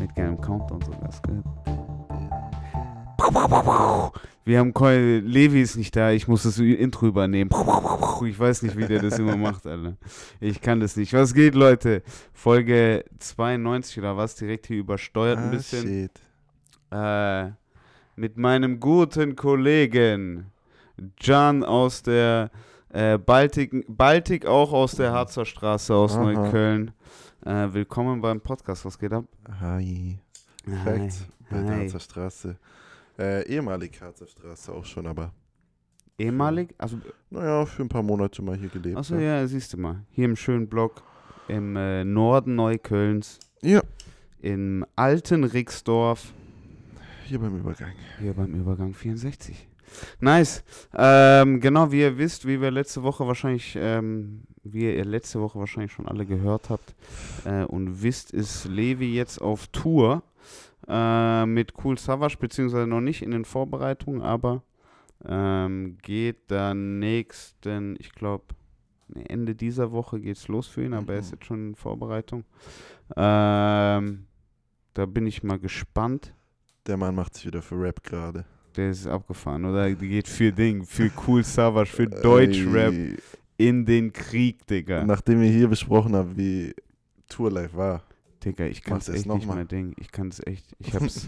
Mit geilem Countdown sogar. Wir haben Koi, Levi ist nicht da, ich muss das Intro übernehmen. Ich weiß nicht, wie der das immer macht, Alter. Ich kann das nicht. Was geht, Leute? Folge 92 oder was? Direkt hier übersteuert ein Ah, bisschen. shit. Äh, mit meinem guten Kollegen Can aus der äh, Baltik, Baltik auch aus der Harzer Straße aus Aha. Neukölln. Äh, willkommen beim Podcast. Was geht ab? Hi. Perfekt. Bei der Hi. Harzer Straße. Äh, ehemalig Harzer Straße auch schon, aber Ehemalig? Also, naja, für ein paar Monate mal hier gelebt. achso, ja. ja, siehst du mal. Hier im schönen Block im äh, Norden Neuköllns, ja, im alten Rixdorf, hier beim Übergang. hier beim Übergang 64. Nice. Ähm, genau, wie ihr wisst, wie wir letzte Woche wahrscheinlich, ähm, wie ihr letzte Woche wahrscheinlich schon alle gehört habt äh, und wisst, ist Levi jetzt auf Tour äh, mit Cool Savage, beziehungsweise noch nicht in den Vorbereitungen, aber ähm, geht dann nächsten, ich glaube, Ende dieser Woche geht's los für ihn, aber er ist Mhm. jetzt schon in Vorbereitung. Ähm, da bin ich mal gespannt. Der Mann macht sich wieder für Rap gerade. Der ist abgefahren, oder? Die geht für Ding, für Cool Savage, für Deutschrap Ey, in den Krieg, Digga. Nachdem wir hier besprochen haben, wie Tour Life war. Digga, ich kann es echt nicht mal? mehr, Ding. Ich kann es echt, ich hab's,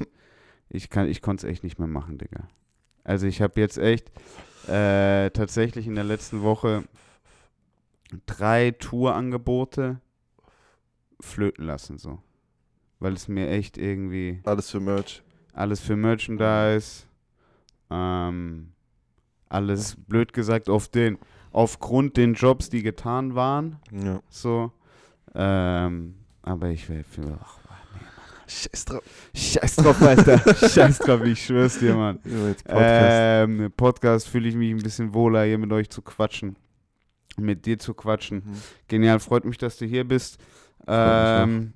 ich kann, ich konnte es echt nicht mehr machen, Digga. Also ich habe jetzt echt äh, tatsächlich in der letzten Woche drei Tourangebote flöten lassen, so. Weil es mir echt irgendwie Alles für Merch. alles für Merchandise, ähm, alles blöd gesagt auf den, aufgrund den Jobs, die getan waren, Ja. so. Ähm, aber ich für. Ach, Scheiß drauf. Scheiß drauf, Alter. Scheiß drauf, ich schwör's dir, Mann. Ja, jetzt Podcast. Ähm, Podcast fühle ich mich ein bisschen wohler, hier mit euch zu quatschen. Mit dir zu quatschen. Mhm. Genial, freut mich, dass du hier bist. Ähm,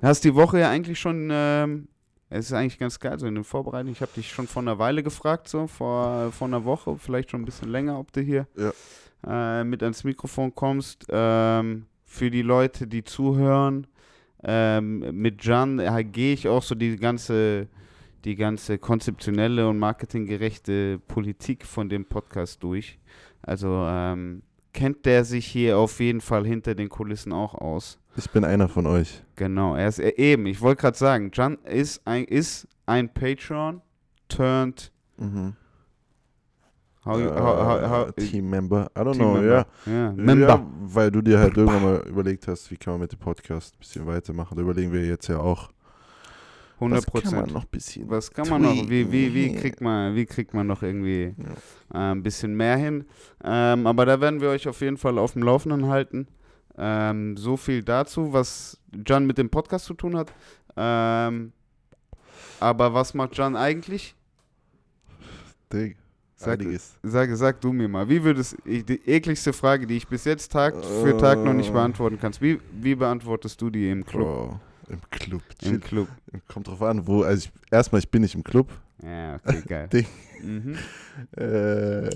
hast die Woche ja eigentlich schon, ähm, es ist eigentlich ganz geil, so in den Vorbereitungen. Ich habe dich schon vor einer Weile gefragt, so vor, vor einer Woche, vielleicht schon ein bisschen länger, ob du hier äh, mit ans Mikrofon kommst. Ähm, für die Leute, die zuhören, ähm, mit Jan äh, gehe ich auch so die ganze, die ganze konzeptionelle und marketinggerechte Politik von dem Podcast durch. Also ähm, kennt der sich hier auf jeden Fall hinter den Kulissen auch aus. Ich bin einer von euch. Genau, er ist äh, eben, ich wollte gerade sagen, Jan ist ein, ist ein Patreon turned Mhm. how, you- Äh, how, how, how, Team-Member. I don't Team know, member. ja. Ja, Ja, Member. weil du dir halt irgendwann mal überlegt hast, wie kann man mit dem Podcast ein bisschen weitermachen. Da überlegen wir jetzt ja auch. 100 Was kann man Prozent. noch ein bisschen Was kann man noch? Wie, wie, wie, kriegt man, wie kriegt man noch irgendwie Ja. äh, ein bisschen mehr hin? Ähm, aber da werden wir euch auf jeden Fall auf dem Laufenden halten. Ähm, so viel dazu, was Jan mit dem Podcast zu tun hat. Ähm, aber was macht Jan eigentlich? Dig. Sag, sag, sag du mir mal, wie würdest die ekligste Frage, die ich bis jetzt Tag für Tag noch nicht Äh. beantworten kannst, wie, wie beantwortest du die im Club? Bro, Im Club. Im Chill. Club. Kommt drauf an, wo. Also ich, erstmal, ich bin nicht im Club. Ja, okay, geil. Ding. Mhm. Äh,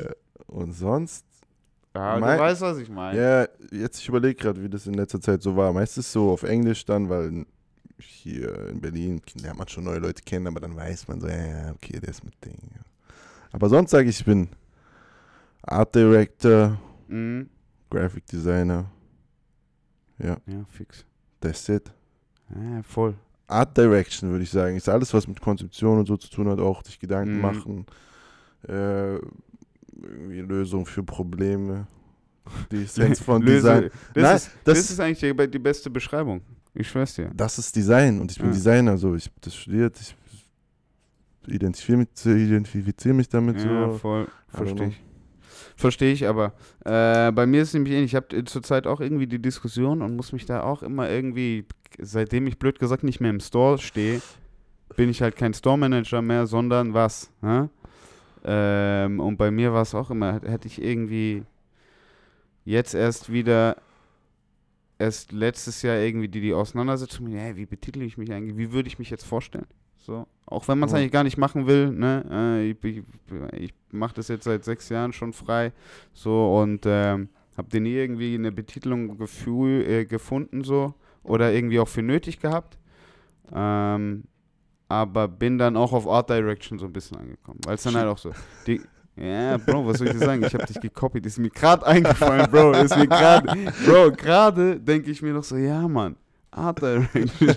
und sonst. Ja, du Mein- weißt, was ich meine. Ja, jetzt ich überlege gerade, wie das in letzter Zeit so war. Meistens so auf Englisch dann, weil hier in Berlin lernt man schon neue Leute kennen, aber dann weiß man so, ja, ja, okay, der ist mit Ding. Aber sonst sage ich, ich bin Art Director, Mhm. Graphic Designer. Ja, Ja, fix. that's it. Ja, voll. Art Direction würde ich sagen, ist alles, was mit Konzeption und so zu tun hat, auch sich Gedanken Mhm. machen, äh, irgendwie Lösungen für Probleme. Die Essenz von Design. Das, Nein, ist, das- das ist eigentlich die, die beste Beschreibung. Ich schwör's dir. Das ist Design und ich bin Ja. Designer, so ich habe das studiert, ich identifiziere mich, identifiziere mich damit Ja, so. voll. Verstehe ich. Verstehe ich, aber äh, bei mir ist es nämlich ähnlich. Ich habe zurzeit auch irgendwie die Diskussion und muss mich da auch immer irgendwie, seitdem ich blöd gesagt nicht mehr im Store stehe, bin ich halt kein Store-Manager mehr, sondern was? hä? Ähm, und bei mir war es auch immer, hätte ich irgendwie jetzt erst wieder, erst letztes Jahr irgendwie die, die Auseinandersetzung hey, wie betitel ich mich eigentlich, wie würde ich mich jetzt vorstellen? So, auch wenn man es Ja. eigentlich gar nicht machen will, ne? Äh, ich ich, ich mache das jetzt seit sechs Jahren schon frei, so und ähm, habe dir nie irgendwie eine Betitelung Gefühl äh, gefunden, so oder irgendwie auch für nötig gehabt. Ähm, aber bin dann auch auf Art Direction so ein bisschen angekommen. Weil es dann halt auch so. Die, ja, Bro, was soll ich dir sagen? Ich habe dich gekopiert. Ist mir gerade eingefallen, Bro. Ist mir gerade. Bro, gerade denke ich mir noch so, ja, Mann. Art Direction.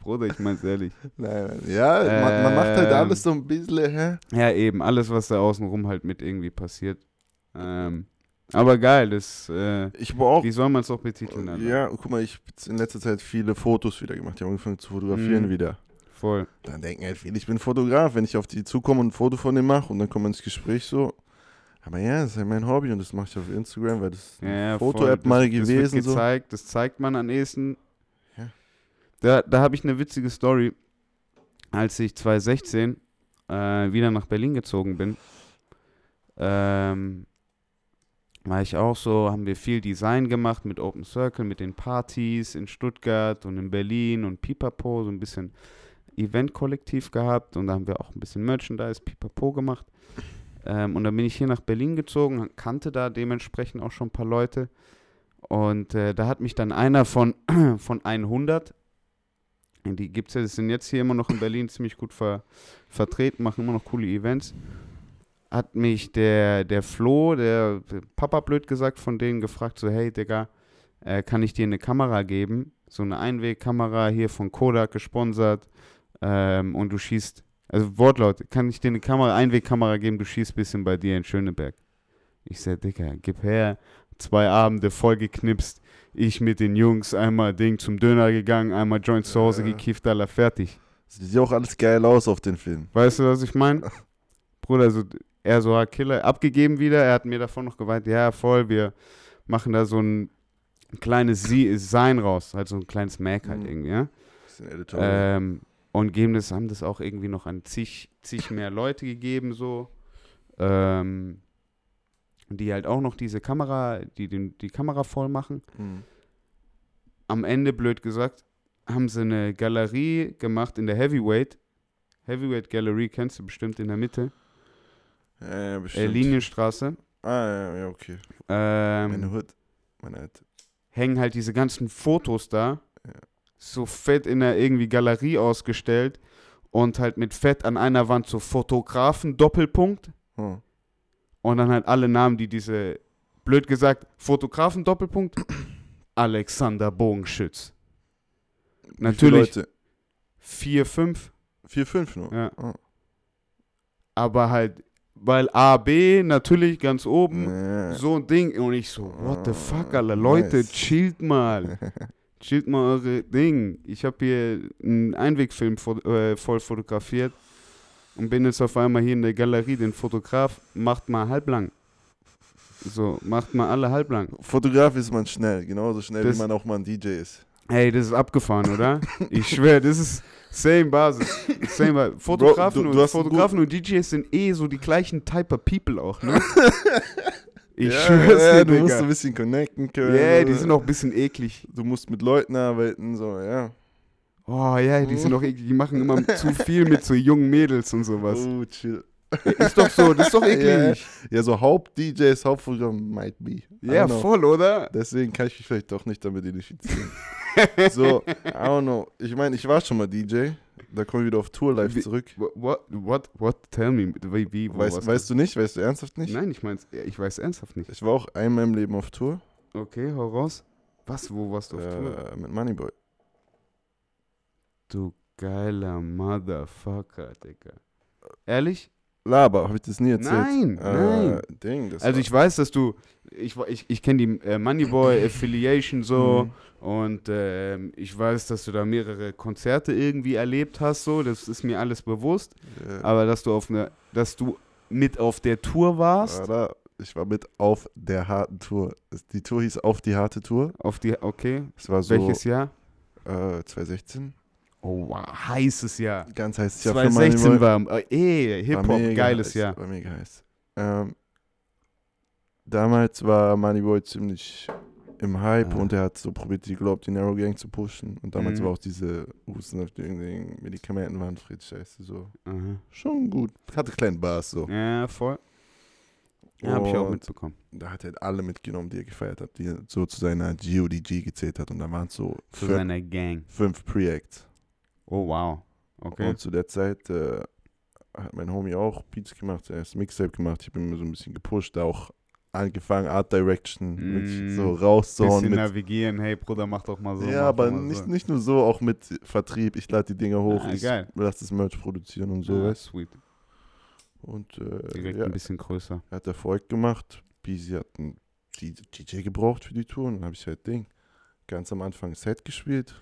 Bruder, ich mein's ehrlich. Nein, nein. Ja, man, man macht halt Ähm. alles so ein bisschen, hä? Ja, eben, alles, was da außenrum halt mit irgendwie passiert. Ähm, aber geil, das, äh, Ich habe auch. wie soll man es auch betiteln? Alter? Ja, guck mal, ich habe in letzter Zeit viele Fotos wieder gemacht. Ich habe angefangen zu fotografieren Mhm. wieder. Voll. Dann denken halt viele, ich bin Fotograf, wenn ich auf die zukomme und ein Foto von dem mache und dann kommen wir ins Gespräch so. Aber ja, das ist halt mein Hobby und das mache ich auf Instagram, weil das ist Ja, eine ja. Foto-App Das- mal das gewesen. Wird so. gezeigt, Das zeigt man am ehesten. Ja. Da, da habe ich eine witzige Story. Als ich 2016 äh, wieder nach Berlin gezogen bin, ähm, war ich auch so, haben wir viel Design gemacht mit Open Circle, mit den Partys in Stuttgart und in Berlin und Pipapo, so ein bisschen Event-Kollektiv gehabt und da haben wir auch ein bisschen Merchandise, Pipapo gemacht. Ähm, und dann bin ich hier nach Berlin gezogen, kannte da dementsprechend auch schon ein paar Leute. Und äh, da hat mich dann einer von, von 100, die gibt es ja, die sind jetzt hier immer noch in Berlin ziemlich gut ver, vertreten, machen immer noch coole Events, hat mich der, der Flo, der Papa blöd gesagt, von denen gefragt, so hey Digga, äh, kann ich dir eine Kamera geben? So eine Einwegkamera hier von Kodak gesponsert ähm, und du schießt, also Wortlaut, kann ich dir eine Kamera, Einwegkamera geben, du schießt ein bisschen bei dir in Schöneberg. Ich sag, Digga, gib her, zwei Abende voll geknipst. Ich mit den Jungs einmal Ding zum Döner gegangen, einmal Joint zu Hause Ja. gekifft, aller fertig. Sieht auch alles geil aus auf den Film. Weißt du, was ich meine? Bruder, also er so, ah, Killer, abgegeben wieder. Er hat mir davon noch geweint, ja, voll, wir machen da so ein kleines Sie Sein raus, halt so ein kleines Mac halt Mhm. irgendwie, ja. Bisschen Editorial. Ähm, und geben das, haben das auch irgendwie noch an zig, zig mehr Leute gegeben, so. Ähm, die halt auch noch diese Kamera, die den, die Kamera voll machen. Hm. Am Ende, blöd gesagt, haben sie eine Galerie gemacht in der Heavyweight. Heavyweight Gallery kennst du bestimmt in der Mitte. Ja, ja, Äh, bestimmt. Linienstraße. Ah, ja, ja, okay. Ähm, Meine Hood. Meine alte. hängen halt diese ganzen Fotos da. So fett in der irgendwie Galerie ausgestellt. Und halt mit Fett an einer Wand so Fotografen, Doppelpunkt. Hm. Und dann halt alle Namen, die diese, blöd gesagt, Fotografen, Doppelpunkt, Alexander Bogenschütz. Wie Natürlich Leute? vier, fünf, Vier, fünf nur. ja. Ah. Aber halt, weil A, B natürlich ganz oben, Ja. so ein Ding. Und ich so, what the fuck, Ah, Alter, Leute, nice. chillt mal. chillt mal eure Ding. Ich habe hier einen Einwegfilm fo- äh, voll fotografiert und bin jetzt auf einmal hier in der Galerie. Den Fotograf macht mal halblang. So, macht mal alle halblang. Fotograf ist man schnell, genauso schnell Das- wie man auch mal ein DJ ist. Hey, das ist abgefahren, oder? Ich schwöre, das ist same Basis. Same Basis. Fotografen, du- du und, Fotografen und DJs sind eh so die gleichen Type of People auch, ne? Ich ja, schwör's ja, dir, du musst Digga. ein bisschen connecten können. Yeah, die sind auch ein bisschen eklig. Du musst mit Leuten arbeiten, so, ja. Oh ja, die sind auch eklig. Die machen immer zu viel mit so jungen Mädels und sowas. Oh, chill. Ist doch so, das ist doch eklig. Ja, so Haupt-DJs, Hauptprogramm might be. Ja, know. voll, oder? Deswegen kann ich mich vielleicht doch nicht damit identifizieren. so, I don't know. Ich meine, ich war schon mal DJ. Da kommen wir wieder auf Tour live Wie- zurück. What, what, what? Tell me. Wie, wie Weißt, weißt du nicht? Weißt du ernsthaft nicht? Nein, ich mein's, ich weiß ernsthaft nicht. Ich war auch einmal im Leben auf Tour. Okay, hau raus. Was, wo warst du auf Tour? Äh, mit Moneyboy. Du geiler Motherfucker, Digga. Ehrlich? Laber, habe ich das nie erzählt? Nein, äh, nein. Ding, Also ich weiß, dass du, ich, ich, ich kenne die äh, Moneyboy Affiliation so Mhm. und ähm, ich weiß, dass du da mehrere Konzerte irgendwie erlebt hast, so, das ist mir alles bewusst. Ja. Aber dass du auf eine, dass du mit auf der Tour warst, Alter, ich war mit auf der harten Tour. Die Tour hieß Auf die harte Tour. auf die, okay, Es war so welches Jahr? äh, 2016. Oh wow, heißes Jahr. Ganz heißes Jahr für 2016 Moneyboy. war, äh, eh, Hip-Hop, geiles heiß, Jahr. War mega heiß. Ähm, damals war Moneyboy ziemlich im Hype Ah. und er hat so probiert, die Globe die Narrow Gang zu pushen. Und damals Mhm. war auch diese Husten auf den Medikamenten waren Fritz Scheiße so. Aha. Schon gut. Hatte kleinen Bass so. Ja, voll. Ja, hab ich auch mitbekommen. Da hat er halt alle mitgenommen, die er gefeiert hat, die so zu seiner GODG gezählt hat. Und da waren es so Zu fün- seiner Gang. fünf Pre-Acts. Oh, wow. Okay. Und zu der Zeit äh, hat mein Homie auch Beats gemacht, er ist Mixtape gemacht. Ich habe immer so ein bisschen gepusht, auch angefangen, Art Direction, Mm. wirklich so rauszuhauen. Bisschen Mit, navigieren. Hey, Bruder, mach doch mal so. ja, aber nicht, so. nicht nur so, auch mit Vertrieb. Ich lade die Dinger hoch, Ah, ich geil. lasse das Merch produzieren und so, Ah, sweet. Und äh, Direkt ja, ein bisschen größer. er hat Erfolg gemacht. Beezy hat einen DJ gebraucht für die Tour und dann habe ich halt Ding. Ganz am Anfang Set gespielt.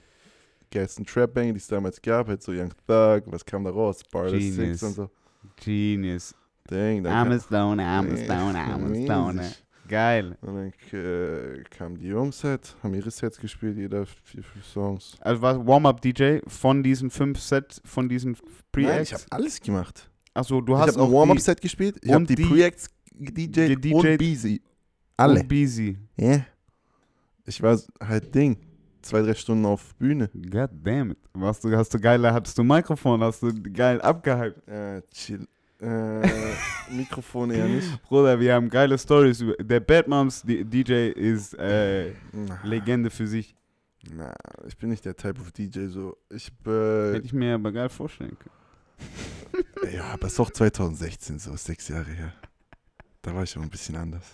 Geilsten Trap Bang, die es damals gab, halt so Young Thug, was kam da raus? Barless Genius. Six und so. Genius. Dang, dann I'm kam- a stoner, I'm a stoner, I'm a stoner. Riesig. Geil. Und dann äh, kamen die Jungs halt, haben ihre Sets gespielt, jeder vier, fünf Songs. Also war Warm-Up-DJ von diesen fünf Sets, von diesen Nein, Pre-Acts? ich habe alles gemacht. Achso, du ich hast habe ein auch Warm-Up-Set gespielt, ich habe und die, die- Pre-Acts DJ gedjed und die Alle. und Beezy. Ja. Ich war halt Ding. Zwei, drei Stunden auf Bühne. God damn it. Warst du, hast du geile, hattest du Mikrofon, hast du geil abgehypt. Äh, chill. Äh, Mikrofon eher nicht. Bruder, wir haben geile Stories. Der Bad Moms DJ ist äh, Legende für sich. na, ich bin nicht der Type of DJ so. Ich äh, Hätte ich mir aber geil vorstellen können. ja, aber es ist auch 2016 so, sechs Jahre her. Da war ich auch ein bisschen anders.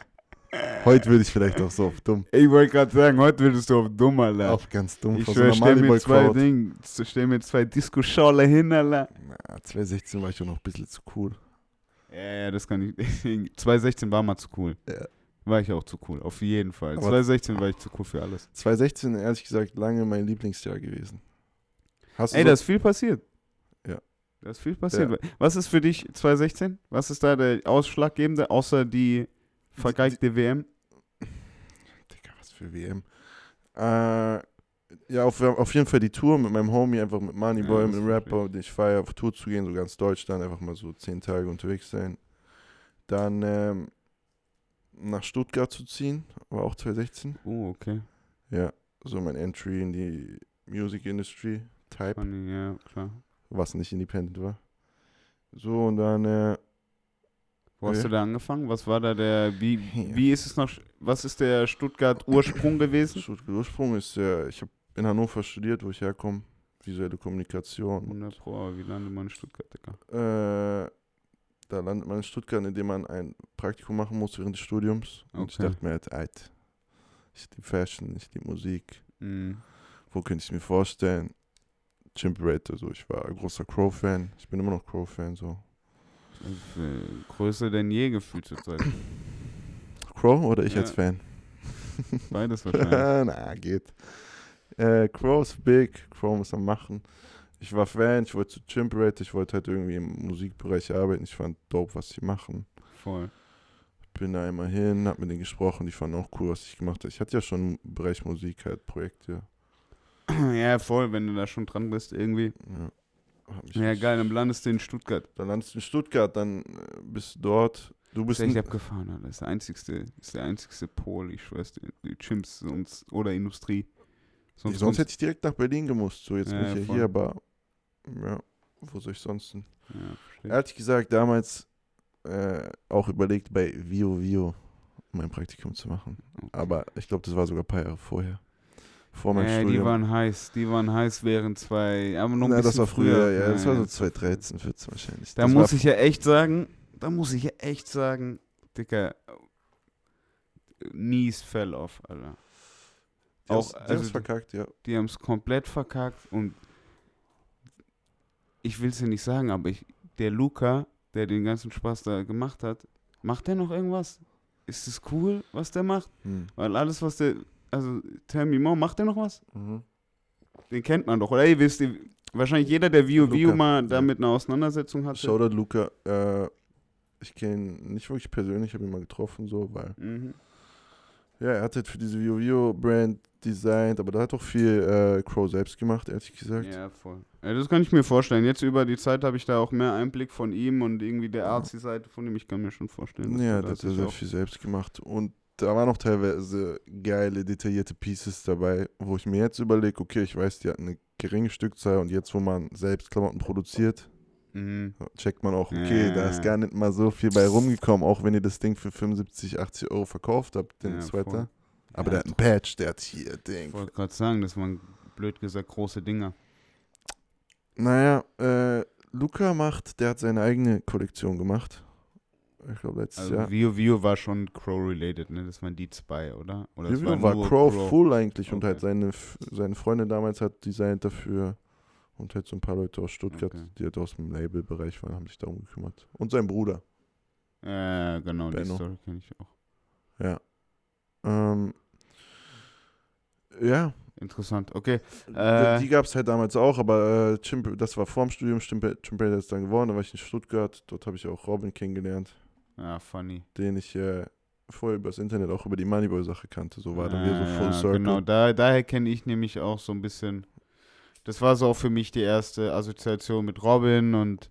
Heute würde ich vielleicht auch so auf dumm. Ich wollte gerade sagen, heute würdest du auf dumm, Alter. Auf ganz dumm. ich so stell mir zwei. Ding, stell mir zwei Disco-Schale hin, Alter. Na, 2016 war ich auch noch ein bisschen zu cool. Ja, ja, das kann ich. 2016 war mal zu cool. Ja. War ich auch zu cool, auf jeden Fall. Aber- 2016 war ich zu cool für alles. 2016, ehrlich gesagt, lange mein Lieblingsjahr gewesen. Hast du Ey, so- da ist viel passiert. Ja. Da ist viel passiert. Was ist für dich 2016? Was ist da der Ausschlaggebende, außer die vergeigte WM? Digga, was für WM. Äh, ja, auf, auf jeden Fall die Tour mit meinem Homie, einfach mit Moneyboy, Ja, mit dem Rapper, den ich feiere, auf Tour zu gehen, so ganz Deutschland, einfach mal so zehn Tage unterwegs sein. Dann ähm, nach Stuttgart zu ziehen, war auch 2016. Oh, okay. Ja, so mein Entry in die Music Industry Type, Funny, ja, klar. was nicht independent war. So, und dann, äh, Wo hast du da angefangen? Was war da der, wie, wie ist es noch, was ist der Stuttgart-Ursprung gewesen? Stuttgart Ursprung ist, äh, ich habe in Hannover studiert, wo ich herkomme, visuelle Kommunikation. 100 Pro, wie landet man in Stuttgart, Digga? Äh, da landet man in Stuttgart, indem man ein Praktikum machen muss während des Studiums. Und ich Okay. dachte mir halt, Eit, ich liebe Fashion, ich liebe Musik. Mhm. Wo könnte ich es mir vorstellen? Chimperator, so. Ich war ein großer Crow-Fan. Ich bin immer noch Crow-Fan, so. Größer denn je gefühlt zur Zeit. Crow oder ich Ja. als Fan? Beides wahrscheinlich. Na, geht. Äh, Crow ist big, Crow muss am machen. Ich war Fan, ich wollte zu Chimperator, ich wollte halt irgendwie im Musikbereich arbeiten. Ich fand dope, was sie machen. Voll. bin da immer hin, hab mit denen gesprochen, die fanden auch cool, was ich gemacht habe. Ich hatte ja schon im Bereich Musik halt Projekte. Ja, voll, wenn du da schon dran bist, irgendwie. Ja, Ja, geil, dann landest du in Stuttgart. Dann landest du in Stuttgart, dann äh, bist du dort. Du bist n- abgefahren, Alter. Das ist der einzigste, ist der einzigste Pol, ich schwör's dir. Die Chimps sonst, oder Industrie. sonst, kommst- hätte ich direkt nach Berlin gemusst. So, jetzt Ja, bin ich ja voll. hier, aber ja, wo soll ich sonst hin? Ja. Ehrlich gesagt, damals äh, auch überlegt, bei Vio Vio mein Praktikum zu machen. Okay. Aber ich glaube, das war sogar ein paar Jahre vorher. Vor meinem Ja, die Studium. waren heiß, die waren heiß während zwei, aber noch ein Na, bisschen das war früher, ja, das war so das war früher. 2013, 14 wahrscheinlich. Da das muss ich ja echt sagen, da muss ich ja echt sagen, Dicker, Knees fell off, Alter. Die Auch, haben's- die also die- verkackt, ja. Die haben es komplett verkackt und ich will es ja nicht sagen, aber ich, der Luca, der den ganzen Spaß da gemacht hat, macht der noch irgendwas? Ist es cool, was der macht? Hm. Weil alles, was der, also tell me more, macht der noch was? Mhm. Den kennt man doch, oder? Ey, wisst ihr, wahrscheinlich jeder, der Vio mal damit eine Auseinandersetzung hatte. Shoutout Luca. Äh, ich kenne ihn nicht wirklich persönlich, habe ihn mal getroffen, so, weil. Mhm. Ja, er hat halt für diese Vio Vio Brand designt, aber da hat auch viel äh, Crow selbst gemacht, ehrlich gesagt. Ja, voll. Ja, das kann ich mir vorstellen. Jetzt über die Zeit habe ich da auch mehr Einblick von ihm und irgendwie der Artsy-Seite von ihm. Ich kann mir schon vorstellen. Ja, er da hat er sehr viel selbst gemacht. Und da waren auch teilweise geile, detaillierte Pieces dabei, wo ich mir jetzt überlege, okay, ich weiß, die hatten eine geringe Stückzahl und jetzt, wo man selbst Klamotten produziert, Mhm. checkt man auch, okay, da ist Ja. gar nicht mal so viel bei rumgekommen, auch wenn ihr das Ding für 75, 80 Euro verkauft habt, den Ja, Sweater. Aber Ja, der hat einen Patch, der hat hier Ding. Ich wollte gerade sagen, das waren blöd gesagt große Dinger. Naja, äh, Luca macht, der hat seine eigene Kollektion gemacht. Ich glaube letztes Also Jahr. Vio Vio war schon Crow-related, ne? Das waren die zwei, oder? oder es Review war, nur Crow, full eigentlich und Okay. halt seine, seine Freundin damals hat designt dafür und halt so ein paar Leute aus Stuttgart, Okay. die halt aus dem Labelbereich waren, haben sich darum gekümmert. Und sein Bruder. Äh, genau, die Benno. Story kenne ich auch. Ja. Ähm, ja, Interessant, okay. die, Äh. die gab es halt damals auch, aber äh, Chimp, das war vorm Studium, Chimp- Chimp ist dann geworden, da war ich in Stuttgart, dort habe ich auch Robin kennengelernt, Ja, funny. den ich äh, vorher übers Internet auch über die Moneyboy-Sache kannte, so war dann wieder so Äh, Full ja, Circle. Genau, da, daher kenne ich nämlich auch so ein bisschen. Das war so auch für mich die erste Assoziation mit Robin und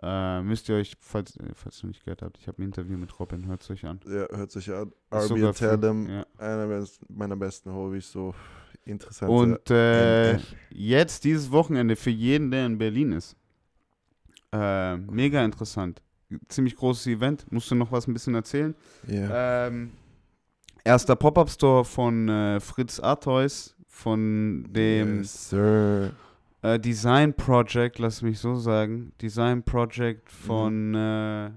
äh, müsst ihr euch, falls, äh, falls ihr noch nicht gehört habt, ich habe ein Interview mit Robin, hört es euch an. Ja, hört sich an. Ist RB Tandem, ja. einer meiner besten Hobbys, so interessant. Und äh, jetzt dieses Wochenende für jeden, der in Berlin ist. Äh, mega interessant. Ziemlich großes Event. Musst du noch was ein bisschen erzählen? ja. Ähm, erster Pop-Up-Store von äh, Fritz Artois, von dem yes, äh, Design Project, lass mich so sagen. Design Project von äh,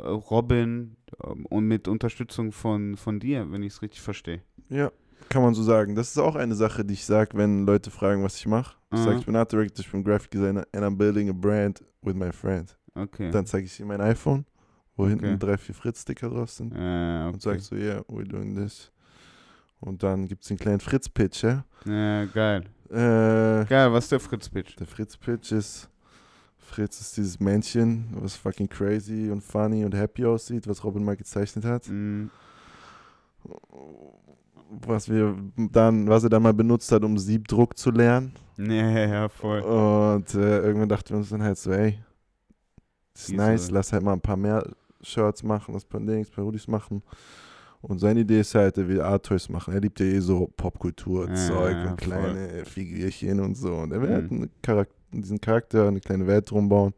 Robin ähm, und mit Unterstützung von, von dir, wenn ich es richtig verstehe. Ja, kann man so sagen. Das ist auch eine Sache, die ich sage, wenn Leute fragen, was ich mache. Ich sage, Mhm. ich bin Art Director, ich bin Graphic Designer and I'm building a brand with my friend. Okay. Dann zeige ich ihm mein iPhone, wo Okay. hinten drei, vier Fritz-Sticker drauf sind. Und okay. sag so, yeah, we're doing this. Und dann gibt es den kleinen Fritz-Pitch, ja? Ja, geil. Äh, Geil, was ist der Fritz-Pitch? Der Fritz-Pitch ist, Fritz ist dieses Männchen, was fucking crazy und funny und happy aussieht, was Robin mal gezeichnet hat. Mm, Was wir dann, was er dann mal benutzt hat, um Siebdruck zu lernen. ja, ja, voll. Und äh, irgendwann dachten wir uns dann halt so, ey, ist nice, lass halt mal ein paar mehr Shirts machen, lass ein paar Dings, ein paar Hoodies machen. Und seine Idee ist halt, er will Art Toys machen. Er liebt ja eh so Popkultur, Ja, Zeug ja, und voll. kleine Figürchen und so. Und er will halt Mhm. einen Charakter, diesen Charakter, eine kleine Welt drum bauen.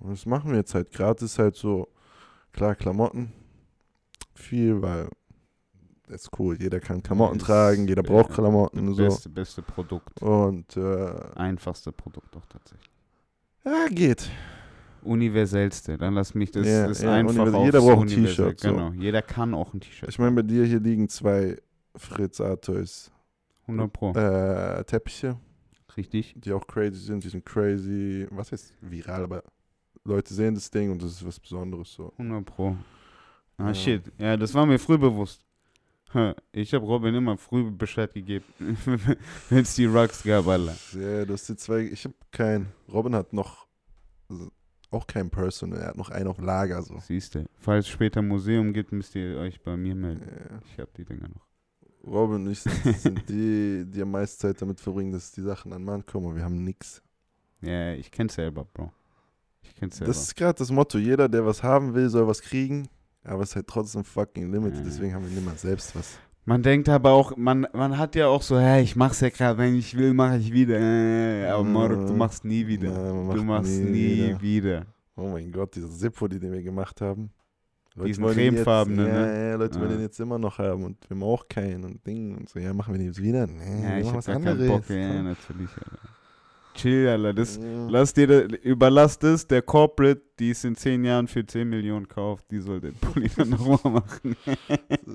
Und das machen wir jetzt halt. Gratis halt so, klar, Klamotten. Viel, weil das ist cool. Jeder kann Klamotten Ist, tragen, jeder braucht äh, Klamotten und so. Beste, beste Produkt. Und äh, Einfachste Produkt auch tatsächlich. ja, geht. Universellste. Dann lass mich das, Ja, das ja, einfach universell. Jeder braucht ein T-Shirt, so. Genau, jeder kann auch ein T-Shirt. Ich meine, bei dir hier liegen zwei Fritz Artois 100 Pro. äh, Teppiche, Richtig. die auch crazy sind. Die sind crazy, was heißt viral, aber Leute sehen das Ding und das ist was Besonderes so. 100 Pro. Ah, Ja. shit. Ja, das war mir früh bewusst. Ich habe Robin immer früh Bescheid gegeben, wenn es die Rucks gab, Alter. Ja, du hast die zwei, ich habe keinen. Robin hat noch auch kein Person, er hat noch einen auf Lager so. Siehst du. Falls es später ein Museum gibt, müsst ihr euch bei mir melden. Ja. Ich habe die Dinger noch. Robin und ich sind, sind die, die am meisten Zeit damit verbringen, dass die Sachen an Mann kommen wir haben nichts. Ja, ich kenn's selber, Bro. Ich kenn's selber. Das ist gerade das Motto. Jeder, der was haben will, soll was kriegen. Aber es ist halt trotzdem fucking limited. Ja. Deswegen haben wir niemand selbst was. Man denkt aber auch, man, man hat ja auch so, hey, ich mach's ja gerade, wenn ich will, mache ich wieder. Äh, aber du Mhm. machst nie wieder. Nein, man du macht machst nie nie wieder. wieder. Oh mein Gott, dieser Zippo, die den wir gemacht haben. Diesen wollen cremefarbenen, ne? Ja, Leute wollen Ah. den jetzt immer noch haben und wir haben auch keinen und Ding und so. Ja, machen wir den jetzt wieder? Nee, Ja, ich hab was gar anderes. keinen Bock. Ja, natürlich, Alter. Chill, Alter. Das, Ja. lass dir, überlass das, der Corporate, die es in 10 Jahren für 10 Millionen kauft, die soll den Pulli dann nochmal machen.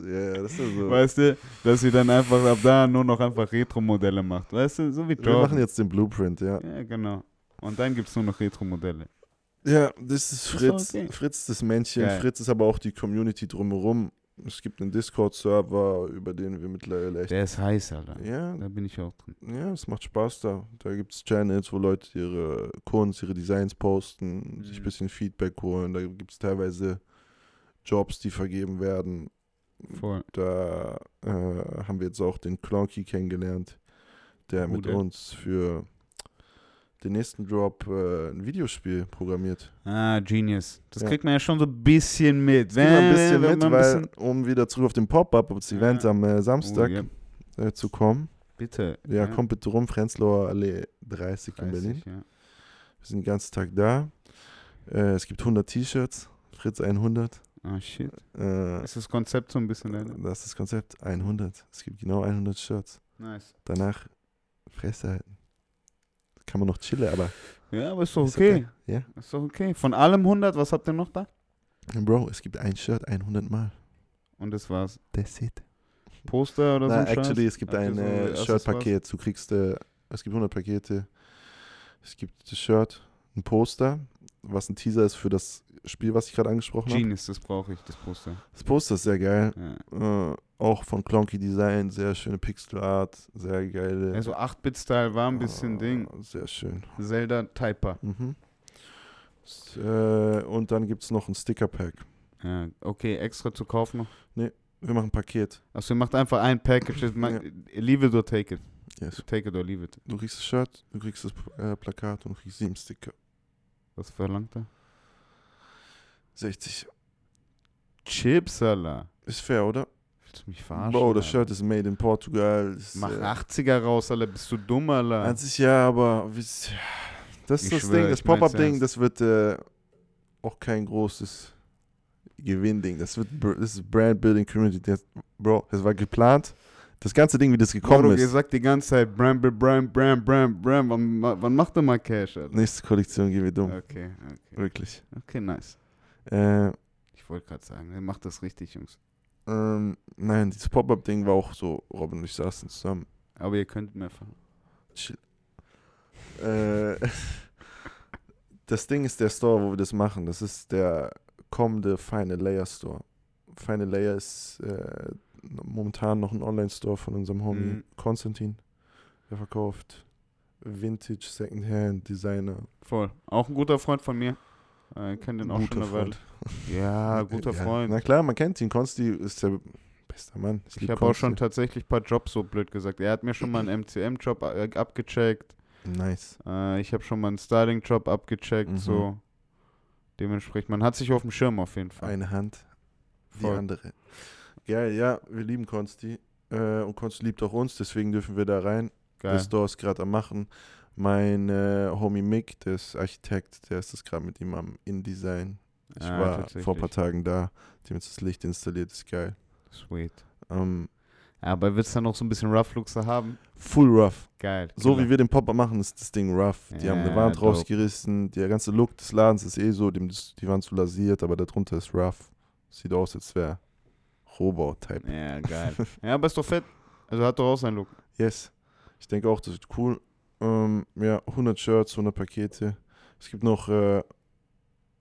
Ja, das ist so. Weißt du, dass sie dann einfach ab da nur noch einfach Retro-Modelle macht. Weißt du, so wie wir machen Jordan. jetzt den Blueprint, ja. Ja, genau. Und dann gibt es nur noch Retro-Modelle. Ja, das ist ist Fritz. okay. Fritz das Männchen. Geil. Fritz ist aber auch die Community drumherum. Es gibt einen Discord-Server, über den wir mittlerweile echt. Der ist heiß, Alter. Ja, Da bin ich auch drin. ja, es macht Spaß da. Da gibt es Channels, wo Leute ihre Kunst, ihre Designs posten, sich ein Mhm. bisschen Feedback holen. Da gibt es teilweise Jobs, die vergeben werden. Voll. Da äh, haben wir jetzt auch den Clonky kennengelernt, der mit Gute. uns für den nächsten Drop äh, ein Videospiel programmiert. Ah, Genius. Das Ja. kriegt man ja schon so ein bisschen mit. Das ein bisschen mit, ein weil, bisschen- um wieder zurück auf den Pop-Up, auf das Ja. Event am äh, Samstag Oh, ja, äh, zu kommen. bitte. Ja, kommt bitte rum, Frenzlauer Allee 30, in 30, Berlin. Ja. Wir sind den ganzen Tag da. Äh, es gibt 100 T-Shirts, Fritz 100. Ah, shit. Äh, Ist das Konzept so ein bisschen deine? das ist das Konzept, 100. Es gibt genau 100 Shirts. Nice. Danach Fresse halten. Kann man noch chillen, aber Ja, aber ist doch Ist okay. Ja. Ist doch okay. Von allem 100, was habt ihr noch da? Bro, es gibt ein Shirt 100 Mal. Und das war's. That's it. Poster oder so Na, ein Scheiß? actually, es gibt ihr ein so äh? Shirt-Paket. Du kriegst, äh, es gibt 100 Pakete. Es gibt das Shirt, ein Poster, was ein Teaser ist für das Spiel, was ich gerade angesprochen habe. Genius, das brauche ich, das Poster. Das Poster ist sehr geil. Ja. Äh, auch von Clonky Design, sehr schöne Pixel Art, sehr geile. Also 8-Bit-Style war ein bisschen Ah, Ding. Sehr schön. Zelda Typer. Mhm. Äh, und dann gibt es noch ein Sticker-Pack. Ja, okay, extra zu kaufen noch. Wir machen ein Paket. Achso, ihr macht einfach ein Package. Ja. Leave it or take it. Yes. Take it or leave it. Du kriegst das Shirt, du kriegst das äh, Plakat und du kriegst sieben Sticker. Was verlangt er? 60. Chips, Alter. Ist fair, oder? Willst du mich verarschen? Bro, das? Shirt ist made in Portugal. Ist, Mach äh, 80er raus, Alter. Bist du dumm, Alter? An sich ja, aber das ist Ich das schwör, Ding, das Pop-Up-Ding, das wird äh, auch kein großes Gewinnding. Das wird das ist Brand Building Community. Das, Bro, das war geplant. Das ganze Ding, wie das gekommen Bro, ist. sagt die ganze Zeit Bram, Bram, Bram, Bram, Bram. Wann, wann macht ihr mal Cash, Alter? Nächste Kollektion gehen wir dumm. Okay, okay. Wirklich. Okay, nice. Äh, Ich wollte gerade sagen, ihr macht das richtig, Jungs. Ähm, nein, dieses Pop-Up-Ding war auch so, Robin und ich saßen zusammen. Aber ihr könnt mehr fahren. Chill. Äh, das Ding ist der Store, wo wir das machen. Das ist der kommende Final Layer Store. Final Layer ist äh, momentan noch ein Online-Store von unserem Homie Mhm. Konstantin. Der verkauft Vintage, Secondhand, Designer. Voll. Auch ein guter Freund von mir. Äh, ich kenne den auch Guter schon eine Weile. Ja, guter Ja, Freund. Na klar, man kennt ihn. Konsti ist der beste Mann. Ich lieb habe auch schon tatsächlich ein paar Jobs, so blöd gesagt. Er hat mir schon mal einen MCM-Job äh, abgecheckt. Nice. Äh, ich habe schon mal einen Styling-Job abgecheckt. Mhm. So. Dementsprechend, man hat sich auf dem Schirm auf jeden Fall. Eine Hand, die Voll. andere. Geil, ja, wir lieben Konsti. Äh, und Konsti liebt auch uns, deswegen dürfen wir da rein. Geil. Store ist gerade am Machen. Mein äh, Homie Mick, der ist Architekt, der ist das gerade mit ihm am InDesign. Ich Ah, war vor ein paar Tagen da, die haben jetzt das Licht installiert, ist geil. Sweet. Ähm, Ja, aber wird es dann noch so ein bisschen Rough Looks haben? full rough. Geil. So Killer. wie wir den Pop-Up machen, ist das Ding rough. Die haben eine Ja, Wand dope. rausgerissen, der ganze Look des Ladens ist eh so, dem, die Wand so lasiert, aber darunter ist rough. Sieht aus, als wäre Rohbau-Type. Ja, geil. ja, aber ist doch fett. Also hat doch auch seinen Look. Yes. Ich denke auch, das wird cool. Ähm, ja, 100 Shirts, 100 Pakete. Es gibt noch, äh,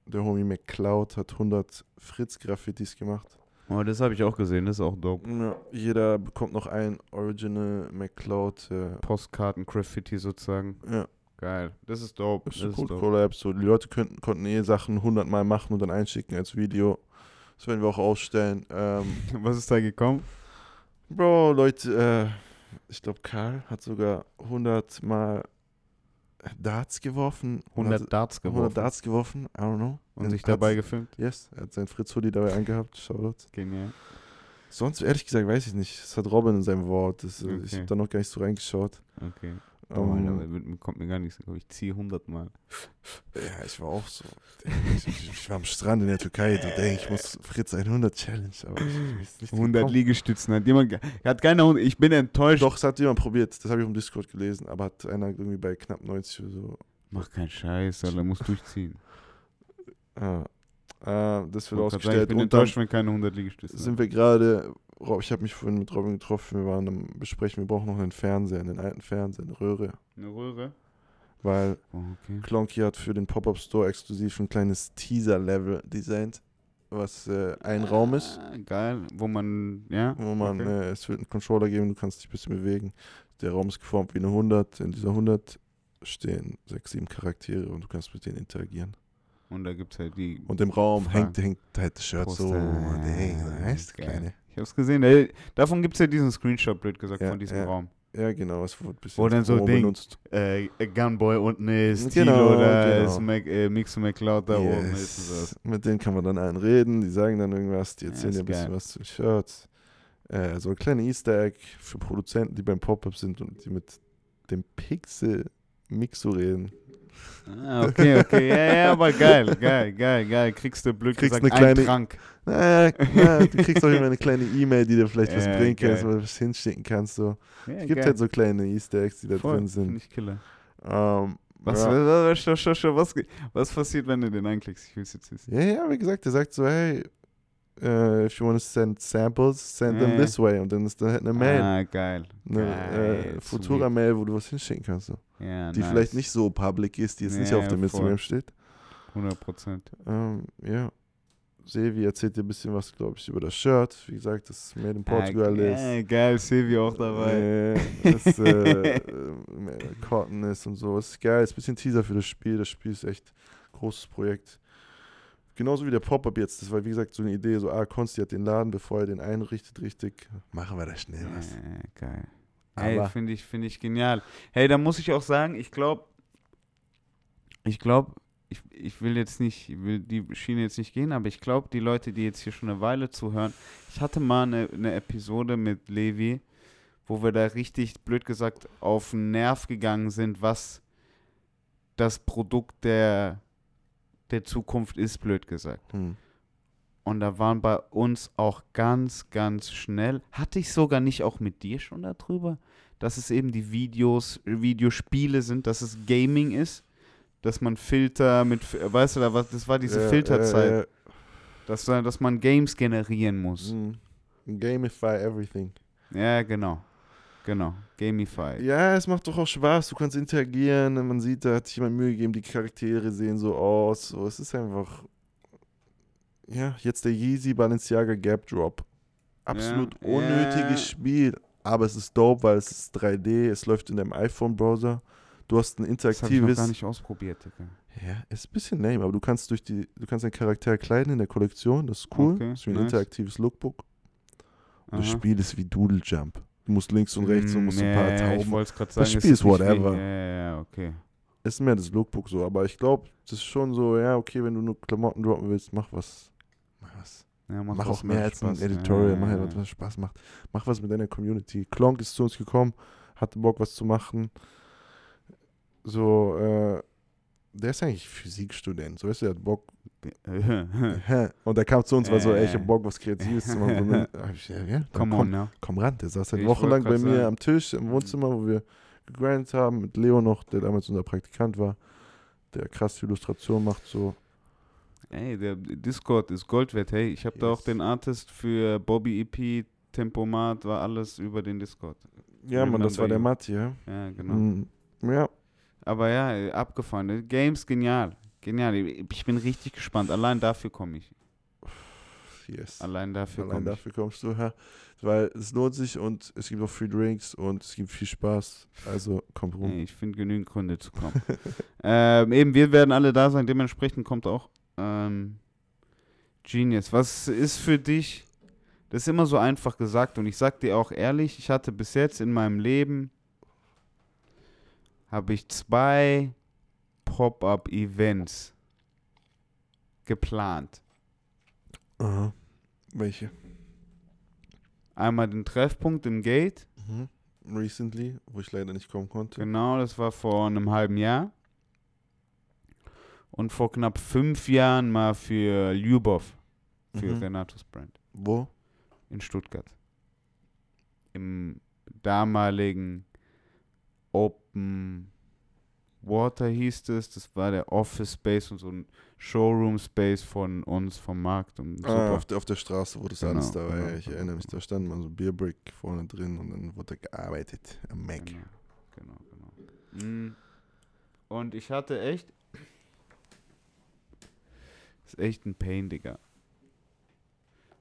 der Homie McCloud hat 100 Fritz-Graffitis gemacht. Oh, das habe ich auch gesehen. Das ist auch dope. Ja, jeder bekommt noch ein Original McCloud. Äh, Postkarten-Graffiti sozusagen. ja, Geil. Das ist dope. Das ein ist cool dope. Collab. So, die Leute könnten, konnten eh Sachen 100 Mal machen und dann einschicken als Video. Das werden wir auch ausstellen. Ähm, Was ist da gekommen? Bro, Leute, äh, ich glaube, Karl hat sogar 100 Mal Darts geworfen. 100 Darts 100 geworfen. Darts geworfen, I don't know. Und Er sich dabei gefilmt. Yes, er hat sein Fritz Hoodie dabei angehabt. Shoutout. Genial. Sonst, ehrlich gesagt, weiß ich nicht. Das hat Robin in seinem Wort. Das, äh, Ich Okay. habe da noch gar nicht so reingeschaut. Okay. Ähm, Oh, Alter, aber mit- kommt mir gar nichts. Ich ziehe 100 Mal. ja, ich war auch so. Ich, ich, ich war am Strand in der Türkei. Du denkst, ich muss Fritz 100 Challenge. Aber ich, ich weiß nicht 100 gekommen. Liegestützen. Hat jemand. Hat keiner. Ich bin enttäuscht. Doch, es hat jemand probiert. Das habe ich auf dem Discord gelesen. Aber hat einer irgendwie bei knapp 90 oder so. Mach keinen Scheiß, Alter. Muss durchziehen. Ah, das wird grad sagen, ausgestellt. Ich bin enttäuscht, wenn keine 100 Liegestützen sind wir gerade, ich habe mich vorhin mit Robin getroffen, wir waren am Besprechen, wir brauchen noch einen Fernseher, einen alten Fernseher, eine Röhre. Eine Röhre? Weil Oh, okay. Klonky hat für den Pop-Up Store exklusiv ein kleines Teaser-Level designt, was äh, ein Raum ist, Ah, geil. Wo man. Ja. wo man, okay. äh, es wird einen Controller geben, du kannst dich ein bisschen bewegen. Der Raum ist geformt wie eine 100, in dieser 100 stehen sechs, sieben Charaktere und du kannst mit denen interagieren. Und da gibt es halt die. Und im Raum Fragen. hängt, hängt halt das Shirt so, hey, weißt du, Geil. kleine. Ich hab's gesehen. Ey, davon gibt es ja diesen Screenshot, blöd gesagt, Ja, von diesem ja. Raum. Ja, genau, es wurde ein bisschen Wo dann so Ding- benutzt. Äh, Gunboy unten ist, Genau, Tilo da genau. ist, Mac, äh, Mix und McCloud da oben ist Yes. Mit denen kann man dann allen reden, die sagen dann irgendwas, die Ja, erzählen dir ein bisschen was zu den Shirts. Äh, so ein kleiner Easter Egg für Produzenten, die beim Pop-Up sind und die mit dem Pixel Mixo reden. Ah, okay, okay. Ja, ja, aber geil, geil, geil, geil. Kriegst du blöd Kriegst gesagt eine kleine- Trank. Na, na, du kriegst auch immer eine kleine E-Mail, die dir vielleicht was Ja, bringen kann, geil. wo du was hinschicken kannst. So. Ja, Es gibt geil. halt so kleine Easter Eggs, die da Voll, drin sind. ich killer. Ähm, Was, ja. was, was, was, was, was passiert, wenn du den anklickst? Ich will es jetzt wissen. Ja, ja, wie gesagt, der sagt so, hey, äh, if you want to send samples, send them this way. Und dann ist da halt eine Mail. Ah, geil. Eine geil, äh, Futura-Mail, wo du was hinschicken kannst. So. Ja, Die nice. vielleicht nicht so public ist, die jetzt nicht Ja, auf dem voll. Instagram steht. 100 Prozent. Ähm, ja. Sevi erzählt dir ein bisschen was, glaube ich, über das Shirt. Wie gesagt, das ist made in Portugal ist. Ah, geil, Silvi auch dabei. Äh, das äh, Cotton ist und so. Das ist geil. Ist ein bisschen Teaser für das Spiel. Das Spiel ist echt ein großes Projekt. Genauso wie der Pop-Up jetzt. Das war, wie gesagt, so eine Idee. So, ah, Konsti hat den Laden, bevor er den einrichtet, richtig. Machen wir da schnell was. Ja, geil. Ey, finde ich, finde ich genial. Hey, da muss ich auch sagen, ich glaube, ich glaube, ich, ich will jetzt nicht, ich will die Schiene jetzt nicht gehen, aber ich glaube, die Leute, die jetzt hier schon eine Weile zuhören, ich hatte mal eine, eine Episode mit Levi, wo wir da richtig, blöd gesagt, auf den Nerv gegangen sind, was das Produkt der, der Zukunft ist, blöd gesagt. Hm. Und da waren bei uns auch ganz, ganz schnell, hatte ich sogar nicht auch mit dir schon darüber, dass es eben die Videos, Videospiele sind, dass es Gaming ist, dass man Filter mit, weißt du, da was, das war diese Ja, Filterzeit, äh, äh, dass, da- dass man Games generieren muss. hm. Gamify everything. Ja, genau. Genau. Gamify. Ja, es macht doch auch Spaß. Du kannst interagieren. Man sieht, da hat sich jemand Mühe gegeben. Die Charaktere sehen so aus. So, es ist einfach. Ja, jetzt der Yeezy Balenciaga Gap Drop. Absolut Ja, unnötiges ja. Spiel. Aber es ist dope, weil es ist 3D. Es läuft in deinem iPhone-Browser. Du hast ein Das habe ich noch interaktives. gar nicht ausprobiert, Digga. Ja, ist ein bisschen lame, aber du kannst durch die, du kannst deinen Charakter kleiden in der Kollektion. Das ist cool. Okay, das ist wie ein nice. interaktives Lookbook. Und das Aha. Spiel ist wie Doodle Jump. Du musst links und rechts und musst ein paar ja, Ich Tauben wollte es gerade sagen. es Spiel ist whatever. Ja, ja, ja, okay. ist mehr das Lookbook so, aber ich glaube, das ist schon so, ja, okay, wenn du nur Klamotten droppen willst, mach was. Mach was. Ja, Mach, was auch mehr als ein Spaß. Editorial, Ja, mach ja, was, ja. was Spaß macht. Mach was mit deiner Community. Klonk ist zu uns gekommen, hatte Bock, was zu machen. So, äh, der ist eigentlich Physikstudent, so weißt du, der hat Bock. Und der kam zu uns, war so, ey, ich hab Bock, was Kreatives zu machen. Ne, hab ich, ja, ja, dann Come komm, on komm ran. Der saß halt wochenlang bei mir sagen. am Tisch im Wohnzimmer, wo wir gegrindet haben, mit Leo noch, der damals unser Praktikant war, der krass Illustration macht, so. Ey, der Discord ist Gold wert. Hey, ich habe da auch Yes. den Artist für Bobby EP, Tempomat, war alles über den Discord. Ja, Mann, das war der Matti, ja. Ja, genau. Mhm. Ja, Aber ja, abgefahren. Games genial. Genial. Ich bin richtig gespannt. Allein dafür komme ich. yes. Allein dafür Allein komme ich. dafür kommst du, ja. Weil es lohnt sich und es gibt auch Free Drinks und es gibt viel Spaß. Also kommt rum. Ey, ich finde genügend Gründe zu kommen. ähm, eben, wir werden alle da sein. Dementsprechend kommt auch ähm, Genius. Was ist für dich? Das ist immer so einfach gesagt und ich sag dir auch ehrlich, ich hatte bis jetzt in meinem Leben habe ich zwei Pop-up-Events geplant. Aha. Welche? Einmal den Treffpunkt im Gate. Mhm. Recently, wo ich leider nicht kommen konnte. Genau, das war vor einem halben Jahr. Und vor knapp fünf Jahren mal für Lyubov, für Mhm. Renatos Brand Wo? in Stuttgart. Im damaligen Open Water hieß es. Das war der Office Space und so ein Showroom Space von uns, vom Markt. Und. Ah, auf, der, auf der Straße, wo das Genau, alles da war. genau, ja, ich genau, erinnere mich, da stand mal so Bierbrick vorne drin und dann wurde da gearbeitet am Mac. Genau, genau, genau. Mm. Und ich hatte echt. ist echt ein Pain, Digga.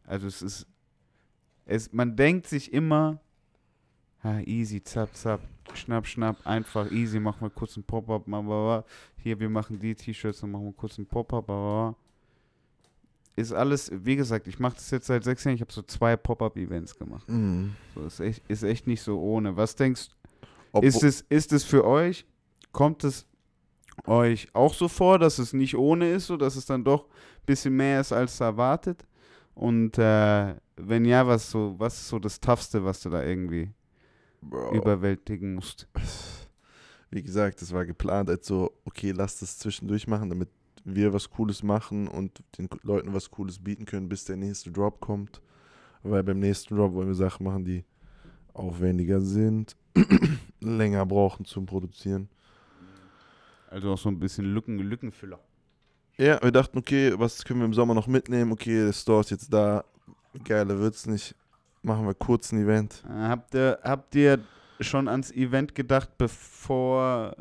Also es ist. Es, man denkt sich immer, ha, easy, zap, zap, schnapp, schnapp, einfach easy, machen wir kurz ein Pop-up, hier, wir machen die T-Shirts, dann machen wir kurz ein Pop-up. Ist alles, wie gesagt, ich mache das jetzt seit sechs Jahren, ich habe so zwei Pop-up-Events gemacht. Mhm. So, ist echt, ist echt nicht so ohne. Was denkst Obwohl- ist es, ist es für euch, kommt es euch auch so vor, dass es nicht ohne ist, so dass es dann doch ein bisschen mehr ist als erwartet? Und äh, wenn ja, was so, was ist so das Toughste, was du da irgendwie Bro. überwältigen musst? Wie gesagt, das war geplant als so, okay, lass das zwischendurch machen, damit wir was Cooles machen und den Leuten was Cooles bieten können, bis der nächste Drop kommt. Weil beim nächsten Drop wollen wir Sachen machen, die aufwendiger sind, länger brauchen zum Produzieren. Also auch so ein bisschen Lücken, Lückenfüller. Ja, wir dachten, okay, was können wir im Sommer noch mitnehmen? Okay, der Store ist jetzt da. Geiler wird's nicht. Machen wir kurz ein Event. Äh, habt, ihr, habt ihr schon ans Event gedacht, bevor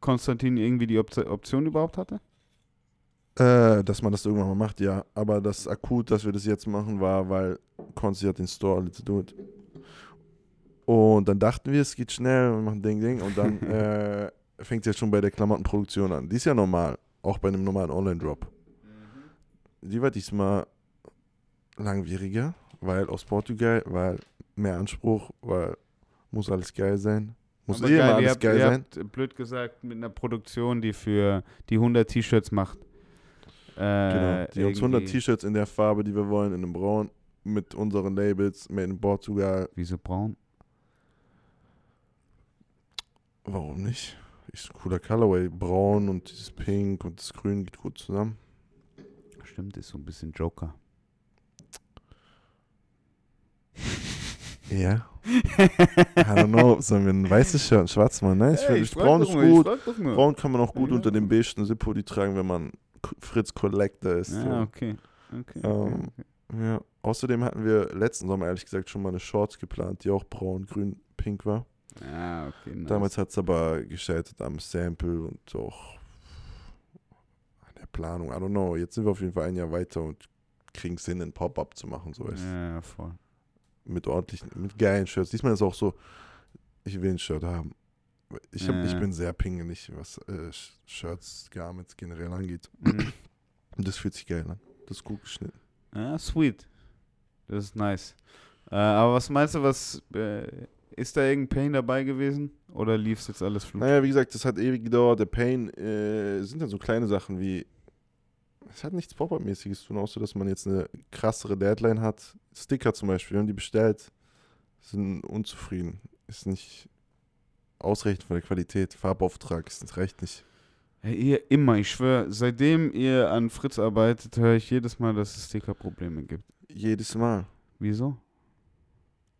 Konstantin irgendwie die Op Option überhaupt hatte? Äh, dass man das irgendwann mal macht, ja. Aber das akut, dass wir das jetzt machen, war, weil Konsti hat den Store alle zu tun. Und dann dachten wir, es geht schnell und machen Ding, Ding. Und dann äh, fängt es ja schon bei der Klamottenproduktion an. Die ist ja normal, auch bei einem normalen Online-Drop. Die war diesmal langwieriger, weil aus Portugal, weil mehr Anspruch, weil muss alles geil sein. Muss eh immer geil, alles habt, geil sein. habt, blöd gesagt, mit einer Produktion, die für die 100 T-Shirts macht. Äh, Genau. Die uns 100 irgendwie- T-Shirts in der Farbe, die wir wollen, in einem Braun, mit unseren Labels, made in Portugal. Wieso braun? Warum nicht? Ist ein cooler Colorway. Braun und dieses Pink und das Grün geht gut zusammen. Stimmt, ist so ein bisschen Joker. Ja. I don't know. Sollen wir ein weißes Shirt, ein schwarzes machen? Nein, ich Ey, finde, ich braun ist gut. Braun kann man auch gut Ja. unter dem beigen Zippo die tragen, wenn man Fritz Collector ist. Ja, so. okay. okay, okay, Ähm, okay. Ja. Außerdem hatten wir letzten Sommer ehrlich gesagt schon mal eine Shorts geplant, die auch braun, grün, pink war. Ja, okay. Nice. Damals hat es aber gescheitert am Sample und auch an der Planung. I don't know. Jetzt sind wir auf jeden Fall ein Jahr weiter und kriegen es hin, einen Pop-Up zu machen. So. Ja, ja, voll. Mit ordentlichen, mit geilen Shirts. Diesmal ist auch so, ich will ein Shirt haben. Ich, hab, Ja, ich bin sehr pingelig, was äh, Sh- Shirts, Garments generell angeht. Mhm. Das fühlt sich geil an. Das ist gut geschnitten. Ja, sweet. Das ist nice. Äh, aber was meinst du, was äh, ist da irgendein Pain dabei gewesen? Oder lief es jetzt alles flug? Naja, wie gesagt, das hat ewig gedauert. Der Pain äh, sind dann so kleine Sachen wie. Es hat nichts Pop-Up-mäßiges zu tun, außer dass man jetzt eine krassere Deadline hat. Sticker zum Beispiel, wir haben die bestellt, sind unzufrieden. Ist nicht ausreichend von der Qualität. Farbauftrag ist das reicht nicht. Hey, ihr immer, ich schwöre, seitdem ihr an Fritz arbeitet, höre ich jedes Mal, dass es Sticker-Probleme gibt. Jedes Mal. Wieso?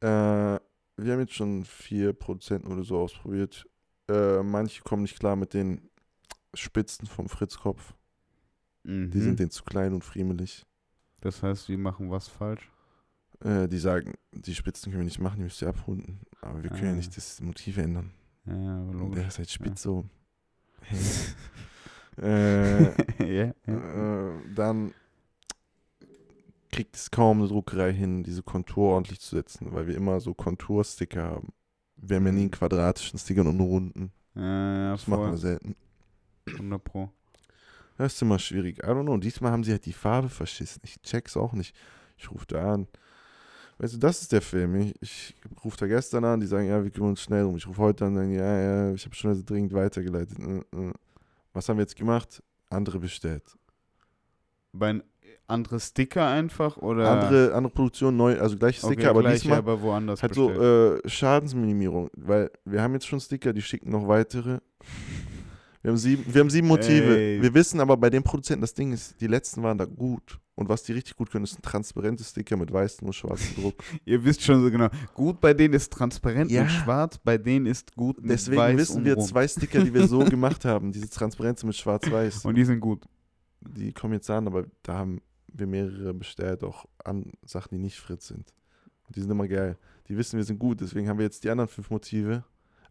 Äh, wir haben jetzt schon vier Produzenten oder so ausprobiert. Äh, manche kommen nicht klar mit den Spitzen vom Fritzkopf. Mhm. Die sind denen zu klein und friemelig. das heißt, die machen was falsch? Äh, die sagen, die Spitzen können wir nicht machen, die müsst ihr abrunden. Aber wir können ja Ah. nicht das Motiv ändern. Ja, ja, logisch. der ist halt spitz so. äh, ja, ja. äh, dann kriegt es kaum eine Druckerei hin, diese Kontur ordentlich zu setzen, weil wir immer so Kontursticker haben. Wir haben ja nie einen quadratischen Sticker und einen runden. ja, ja Das machen wir voll. selten. 100 Pro. Das ist immer schwierig. I don't know. Diesmal haben sie halt die Farbe verschissen. Ich check's auch nicht. Ich rufe da an. Weißt du, das ist der Film. Ich, ich rufe da gestern an, die sagen, ja, wir kümmern uns schnell um. Ich rufe heute an, sagen, ja, ja, ich habe schon also dringend weitergeleitet. Äh, äh. Was haben wir jetzt gemacht? Andere bestellt. Bei andere Sticker einfach oder Andere, andere Produktion, neu, also gleiche Sticker, okay, aber gleich, diesmal aber woanders halt so bestellt. äh, Schadensminimierung. Weil wir haben jetzt schon Sticker, die schicken noch weitere. Wir haben sieben, wir haben sieben Motive. Ey. Wir wissen aber bei den Produzenten, das Ding ist, die letzten waren da gut. Und was die richtig gut können, ist ein transparentes Sticker mit weißem und schwarzem Druck. Ihr wisst schon so genau. Gut bei denen ist transparent Ja. und schwarz, bei denen ist gut mit Deswegen weiß wissen wir rum. zwei Sticker, die wir so gemacht haben, diese Transparenz mit schwarz-weiß. Und die sind gut. Die kommen jetzt an, aber da haben wir mehrere bestellt, auch an Sachen, die nicht Fritz sind. Und die sind immer geil. Die wissen, wir sind gut, deswegen haben wir jetzt die anderen fünf Motive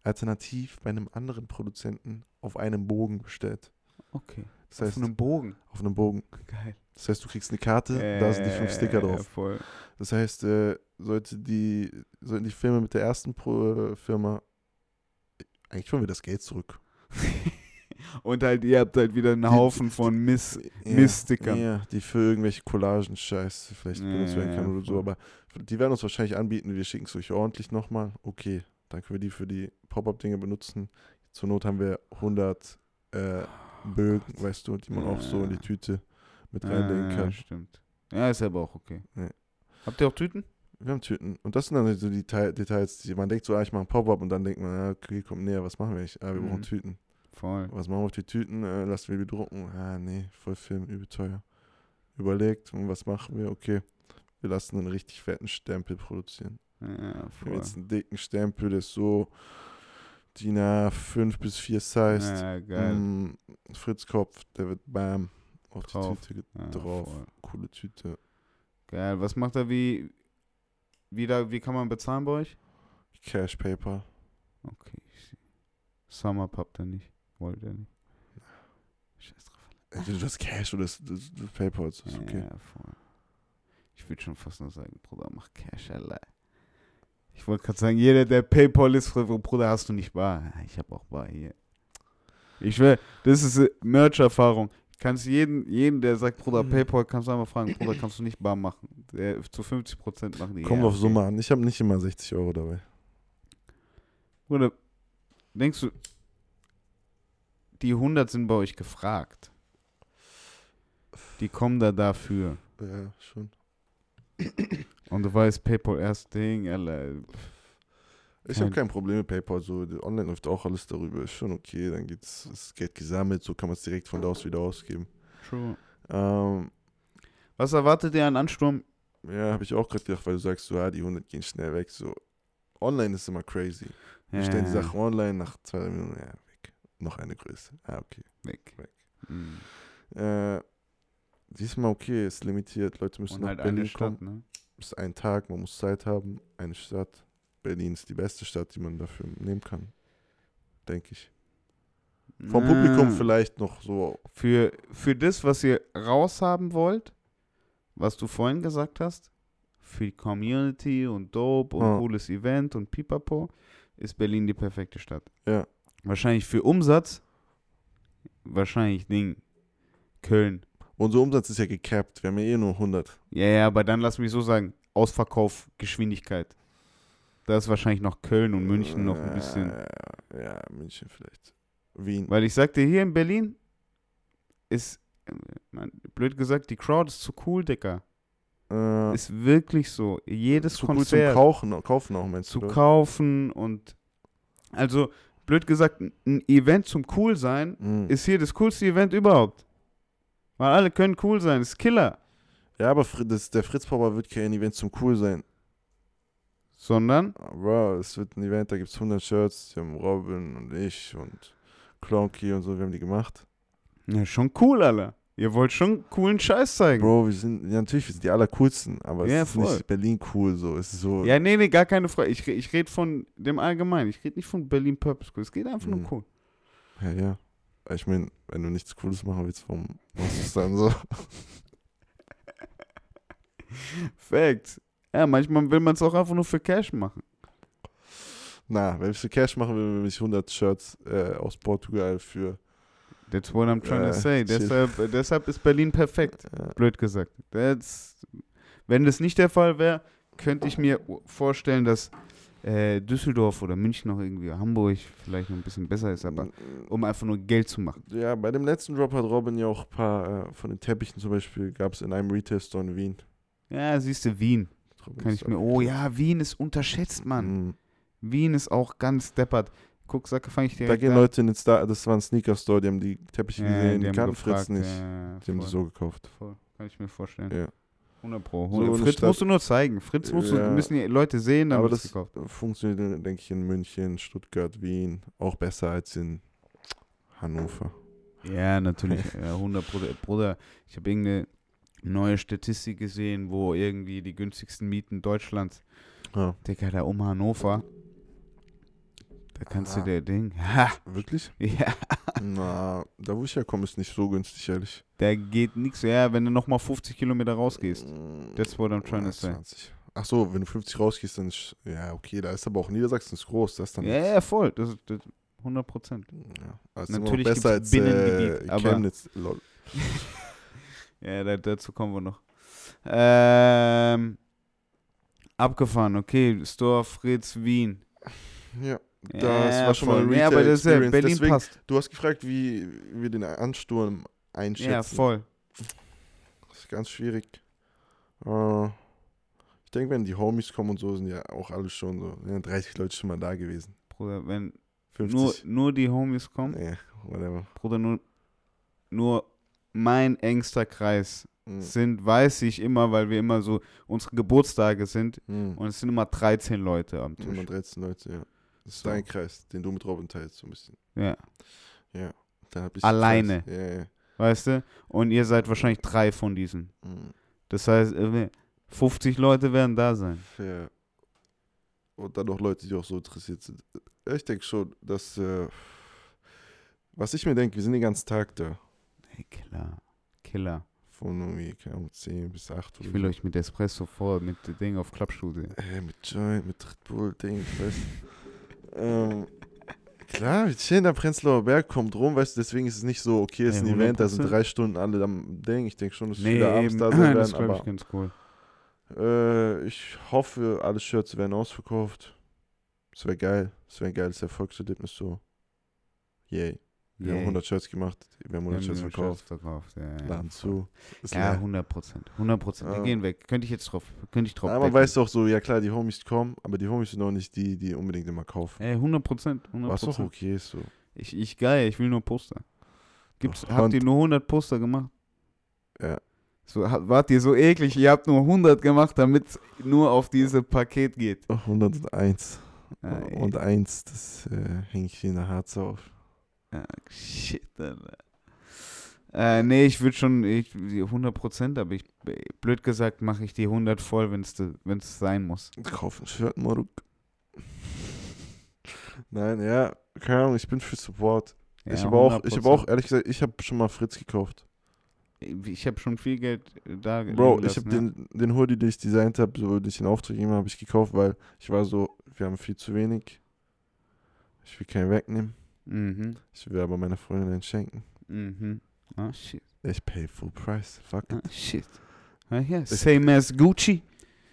alternativ bei einem anderen Produzenten auf einem Bogen bestellt. Okay. Das heißt, Auf einem Bogen. auf einem Bogen. Geil. Das heißt, du kriegst eine Karte, da sind die fünf Sticker Äh, drauf. Voll. Das heißt, äh, sollte die, sollten die Filme mit der ersten Pro äh, Firma, eigentlich wollen wir das Geld zurück. Und halt, ihr habt halt wieder einen Die- Haufen von Miss. Ja, Miststickern. Ja, die für irgendwelche Collagen scheiße vielleicht Ja, benutzt werden können ja, oder so. Aber die werden uns wahrscheinlich anbieten, wir schicken es euch ordentlich nochmal. Okay, dann können wir die für die Pop-Up-Dinge benutzen. Zur Not haben wir 100 äh, Bögen, weißt du, die man auch so in die Ja. Tüte mit Ja, reinlegen ja, kann. stimmt. Ja, ist aber auch okay. Ja. Habt ihr auch Tüten? Wir haben Tüten. Und das sind dann so die Details, die man denkt so, ah, ich mache ein Pop-Up und dann denkt man, ja, okay, kommt näher, was machen wir nicht? Ah, wir Mhm. brauchen Tüten. Voll. Was machen wir auf die Tüten? Äh, lassen wir die drucken? Ah, nee, voll Film, übel teuer. Überlegt, und was machen wir? Okay, wir lassen einen richtig fetten Stempel produzieren. Ja, voll. jetzt einen dicken Stempel, der ist so DIN A5 bis 4 Size. Ja, geil. Mm, Fritz Kopf, der wird bam auf Drauf. die Tüte Ja, drauf. voll. Coole Tüte. Geil. Was macht er wie. Wie, da, wie kann man bezahlen bei euch? Cash Paper. Okay. ich seh. Summer habt ihr nicht. Wollt ihr nicht. Scheiß drauf. Entweder das Cash oder das, das, das Paper. Das ist okay. Ja, voll. Ich würde schon fast nur sagen, Bruder, mach Cash, Alter. Ich wollte gerade sagen, jeder, der Paypal ist, Bruder, hast du nicht bar. Ich habe auch bar hier. Ich will, das ist äh, Merch-Erfahrung. Kannst jeden, jeden, der sagt, Bruder, Mhm. Paypal, kannst du einmal fragen, Bruder, kannst du nicht bar machen? Der, zu 50% machen die. Kommt ja, auf okay. Summe an. Ich habe nicht immer 60 Euro dabei. Bruder, denkst du, die 100 sind bei euch gefragt? Die kommen da dafür. Ja, schon. Und du weißt, Paypal erst Ding, Alter. Ich habe Kein- Problem mit PayPal. So, online läuft auch alles darüber. Ist schon okay. Dann geht's, das Geld gesammelt. So kann man es direkt von da aus wieder ausgeben. True. Ähm, Was erwartet ihr an Ansturm? ja, habe ich auch gerade gedacht, weil du sagst, so, ja, die 100 gehen schnell weg. So, online ist immer crazy. Wir stellen die Ja, Sachen online nach zwei Minuten. Ja, weg. Noch eine Größe. Ah, okay. weg. weg. Mhm. Äh, diesmal okay, ist limitiert. Leute müssen Und nach halt Berlin Stadt, kommen. ne? Ist ein Tag, man muss Zeit haben. Eine Stadt. Berlin ist die beste Stadt, die man dafür nehmen kann. Denke ich. Vom Ah, Publikum vielleicht noch so. Für, für das, was ihr raushaben wollt, was du vorhin gesagt hast, für die Community und Dope und Ja. cooles Event und Pipapo, ist Berlin die perfekte Stadt. Ja. Wahrscheinlich für Umsatz, wahrscheinlich Ding, Köln. Unser Umsatz ist ja gecapped. Wir haben ja eh nur 100. Ja, ja, aber dann lass mich so sagen, Ausverkauf, Geschwindigkeit. Da ist wahrscheinlich noch Köln und München noch ein bisschen. Äh, Ja, München vielleicht. Wien. Weil ich sagte, hier in Berlin ist, man, blöd gesagt, die Crowd ist zu cool, Dicker. Äh, Ist wirklich so. Jedes zu cool zum Konzert Kaufen, kaufen auch, meinst zu du? das? kaufen und also, blöd gesagt, ein- ein Event zum cool sein Mhm. ist hier das coolste Event überhaupt. Weil alle können cool sein, ist Killer. Ja, aber das, der Fritz Popper wird kein Event zum cool sein. Sondern, Bro, es wird ein Event, da gibt es 100 Shirts. Die haben Robin und ich und Clonky und so, wir haben die gemacht. ja, schon cool, Alter. Ihr wollt schon coolen Scheiß zeigen. Bro, wir sind, ja, natürlich, wir sind die allercoolsten, aber Ja, es ist voll. nicht Berlin cool so. Es ist so, Ja, nee, nee, gar keine Frage. Ich, ich rede von dem Allgemeinen. Ich rede nicht von Berlin Purpose School. Es geht einfach Mhm. nur cool. ja, ja. Ich meine, wenn du nichts Cooles machen willst, warum machst du es dann so? Facts. Ja, manchmal will man es auch einfach nur für Cash machen. Na, wenn ich für Cash machen will, will ich 100 Shirts äh, aus Portugal für. That's what I'm trying Äh, to say. Deshalb, deshalb ist Berlin perfekt. Äh, Blöd gesagt. That's, wenn das nicht der Fall wäre, könnte ich mir vorstellen, dass äh, Düsseldorf oder München noch irgendwie Hamburg vielleicht noch ein bisschen besser ist, aber um einfach nur Geld zu machen. ja, bei dem letzten Drop hat Robin ja auch ein paar äh, von den Teppichen zum Beispiel, gab es in einem Retail-Store in Wien. Ja, siehst du, Wien. Robin Kann ich mir. Oh ja, Wien ist unterschätzt, Mann. Mhm. Wien ist auch ganz deppert. Guck, sag, fange ich direkt Da gehen an. Leute in den Star, das war ein Sneaker-Store, die haben die Teppiche Ja, gesehen, die, haben kannten Fritz nicht. Ja, Die haben die so gekauft. voll. Kann ich mir vorstellen. Ja. 100 Pro. So eine Fritz Stadt- musst du nur zeigen. Fritz musst du, Ja. müssen die Leute sehen, Aber das gekauft. funktioniert, denke ich, in München, Stuttgart, Wien auch besser als in Hannover. Ja, natürlich. ja, 100 Pro. Bruder, ich habe irgendeine neue Statistik gesehen, wo irgendwie die günstigsten Mieten Deutschlands, Ja. Digga, da um Hannover, da kannst Ah. du der Ding, ha, Wirklich? ja, Na, da wo ich herkomme, ist nicht so günstig, ehrlich. da geht nichts. Ja, wenn du nochmal 50 Kilometer rausgehst. Mm, That's what I'm trying to say. 20. Ach so, wenn du 50 rausgehst, dann ist, ja, okay, da ist aber auch Niedersachsen ist groß, das ist dann Ja, ja, voll. Das ist das, 100 Prozent. Ja, also Natürlich besser als gibt's Binnengebiet, äh, Chemnitz. Lol. Ja, da, dazu kommen wir noch. Ähm, abgefahren, okay. Store Fritz Wien. Ja, das Ja, war schon mal voll. eine Nee, aber das ist ja. Berlin Deswegen, passt. du hast gefragt, wie wir den Ansturm einschätzen. Ja, voll. Das ist ganz schwierig. Äh, ich denke, wenn die Homies kommen und so, sind ja auch alle schon so, ja, 30 Leute schon mal da gewesen. Bruder, wenn 50. nur, nur die Homies kommen, nee, whatever. Bruder, nur, nur mein engster Kreis Mhm. sind, weiß ich immer, weil wir immer so, unsere Geburtstage sind Mhm. und es sind immer 13 Leute am Tisch. Immer 13 Leute, ja. Das ist dein Kreis, den du mit Robin teilst, so ein bisschen. Ja. Ja. Dann hab ich Alleine. Ja, ja. Weißt du? Und ihr seid wahrscheinlich drei von diesen. Mhm. Das heißt, äh, 50 Leute werden da sein. Ja. Und dann noch Leute, die auch so interessiert sind. Ich denke schon, dass, äh, was ich mir denke, wir sind den ganzen Tag da. Hey, Killer. Killer. Von irgendwie, keine Ahnung, 10 bis 8 Ich will euch mit Espresso vor, mit dem Ding auf Klappstudio. Äh, mit Joint, mit Red Bull, Ding, ich weiß. Ähm, klar, wir chillen am Prenzlauer Berg, kommt rum, weißt du, deswegen ist es nicht so, okay, es ist Ja, ein Event, da sind 100%. drei Stunden alle am Ding. Ich denke schon, dass Nee, viele abends eben. da sein das werden, glaube ich ganz cool. äh, ich hoffe, alle Shirts werden ausverkauft. Es wäre geil, es wäre ein geiles Erfolgserlebnis so. Yay. Wir haben Yay. 100 Shirts gemacht, wir haben Wir 100 Shirts verkauft. verkauft. Ja, ja. Laden zu. Ja, leer. 100 Prozent. 100 Prozent. Ja. gehen weg. Könnte ich jetzt drauf, könnte ich drauf Aber man weiß auch so, ja klar, die Homies kommen, aber die Homies sind auch nicht die, die unbedingt immer kaufen. Ey, 100 Prozent. 100 Was auch okay ist so. Ich, ich geil, ich will nur Poster. Gibt's, habt ihr nur 100 Poster gemacht? Ja. So, wart ihr so eklig, ihr habt nur 100 gemacht, damit es nur auf diese Paket geht. 101. Ah, ey. und eins, das äh, hänge ich wie eine Harze auf. Shit, Alter. Äh, nee, ich würde schon ich, die 100 Prozent, aber ich, blöd gesagt, mache ich die 100 voll, wenn es sein muss. Kauf ein Shirt, Maruk. Nein, ja, keine Ahnung, ich bin für Support. Ja, ich habe auch, 100%. ich habe auch, ehrlich gesagt, ich habe schon mal Fritz gekauft. Ich habe schon viel Geld äh, da Bro, ich habe lassen, den, den Hoodie, den ich designt habe, so, den ich in Auftrag gegeben habe, habe ich gekauft, weil ich war so, wir haben viel zu wenig. Ich will keinen wegnehmen. Mhm, Ich will aber meiner Freundin einen schenken. mhm. Ah, shit. Ich pay full price. Fuck it. Ah, shit. Ah, ja. Same as Gucci,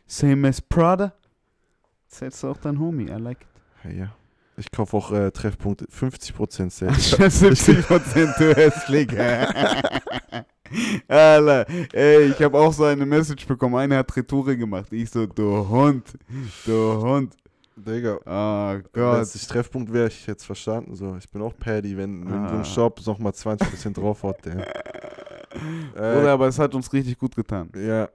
same as Prada. Setzt auch dein Homie, I like it. Ja. Ich kaufe auch äh, Treffpunkte, 50% Sale. 70 Prozent du hässlich. Alter, ey, ich habe auch so eine Message bekommen. Einer hat Retoure gemacht. Ich so, du Hund, du Hund. Digga, Oh Wenn Gott. es nicht Treffpunkt wäre, ich es verstanden. So. Ich bin auch Paddy, wenn, wenn so Ah. ein Shop nochmal 20% drauf hat. Der. Oder Äh, aber es hat uns richtig gut getan. ja,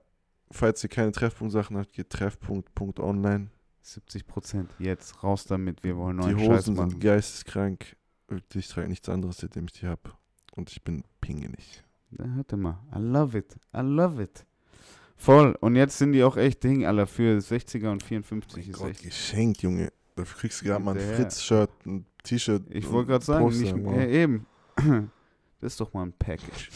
falls ihr keine Treffpunkt-Sachen habt, geht Treffpunkt.online. 70 Prozent. Jetzt raus damit. Wir wollen Die neuen Scheiß Hosen machen. sind geisteskrank. Ich trage nichts anderes, seitdem ich die habe. Und ich bin pingelig. Da hört mal. I love it. I love it. Voll. Und jetzt sind die auch echt Ding, Alter, für 60er und 54 Mein ist Gott, echt. geschenkt, Junge. Dafür kriegst du gerade mal ein. Fritz-Shirt, ein T-Shirt. Ich wollte gerade sagen, Poster, nicht, ja, eben. Das ist doch mal ein Package.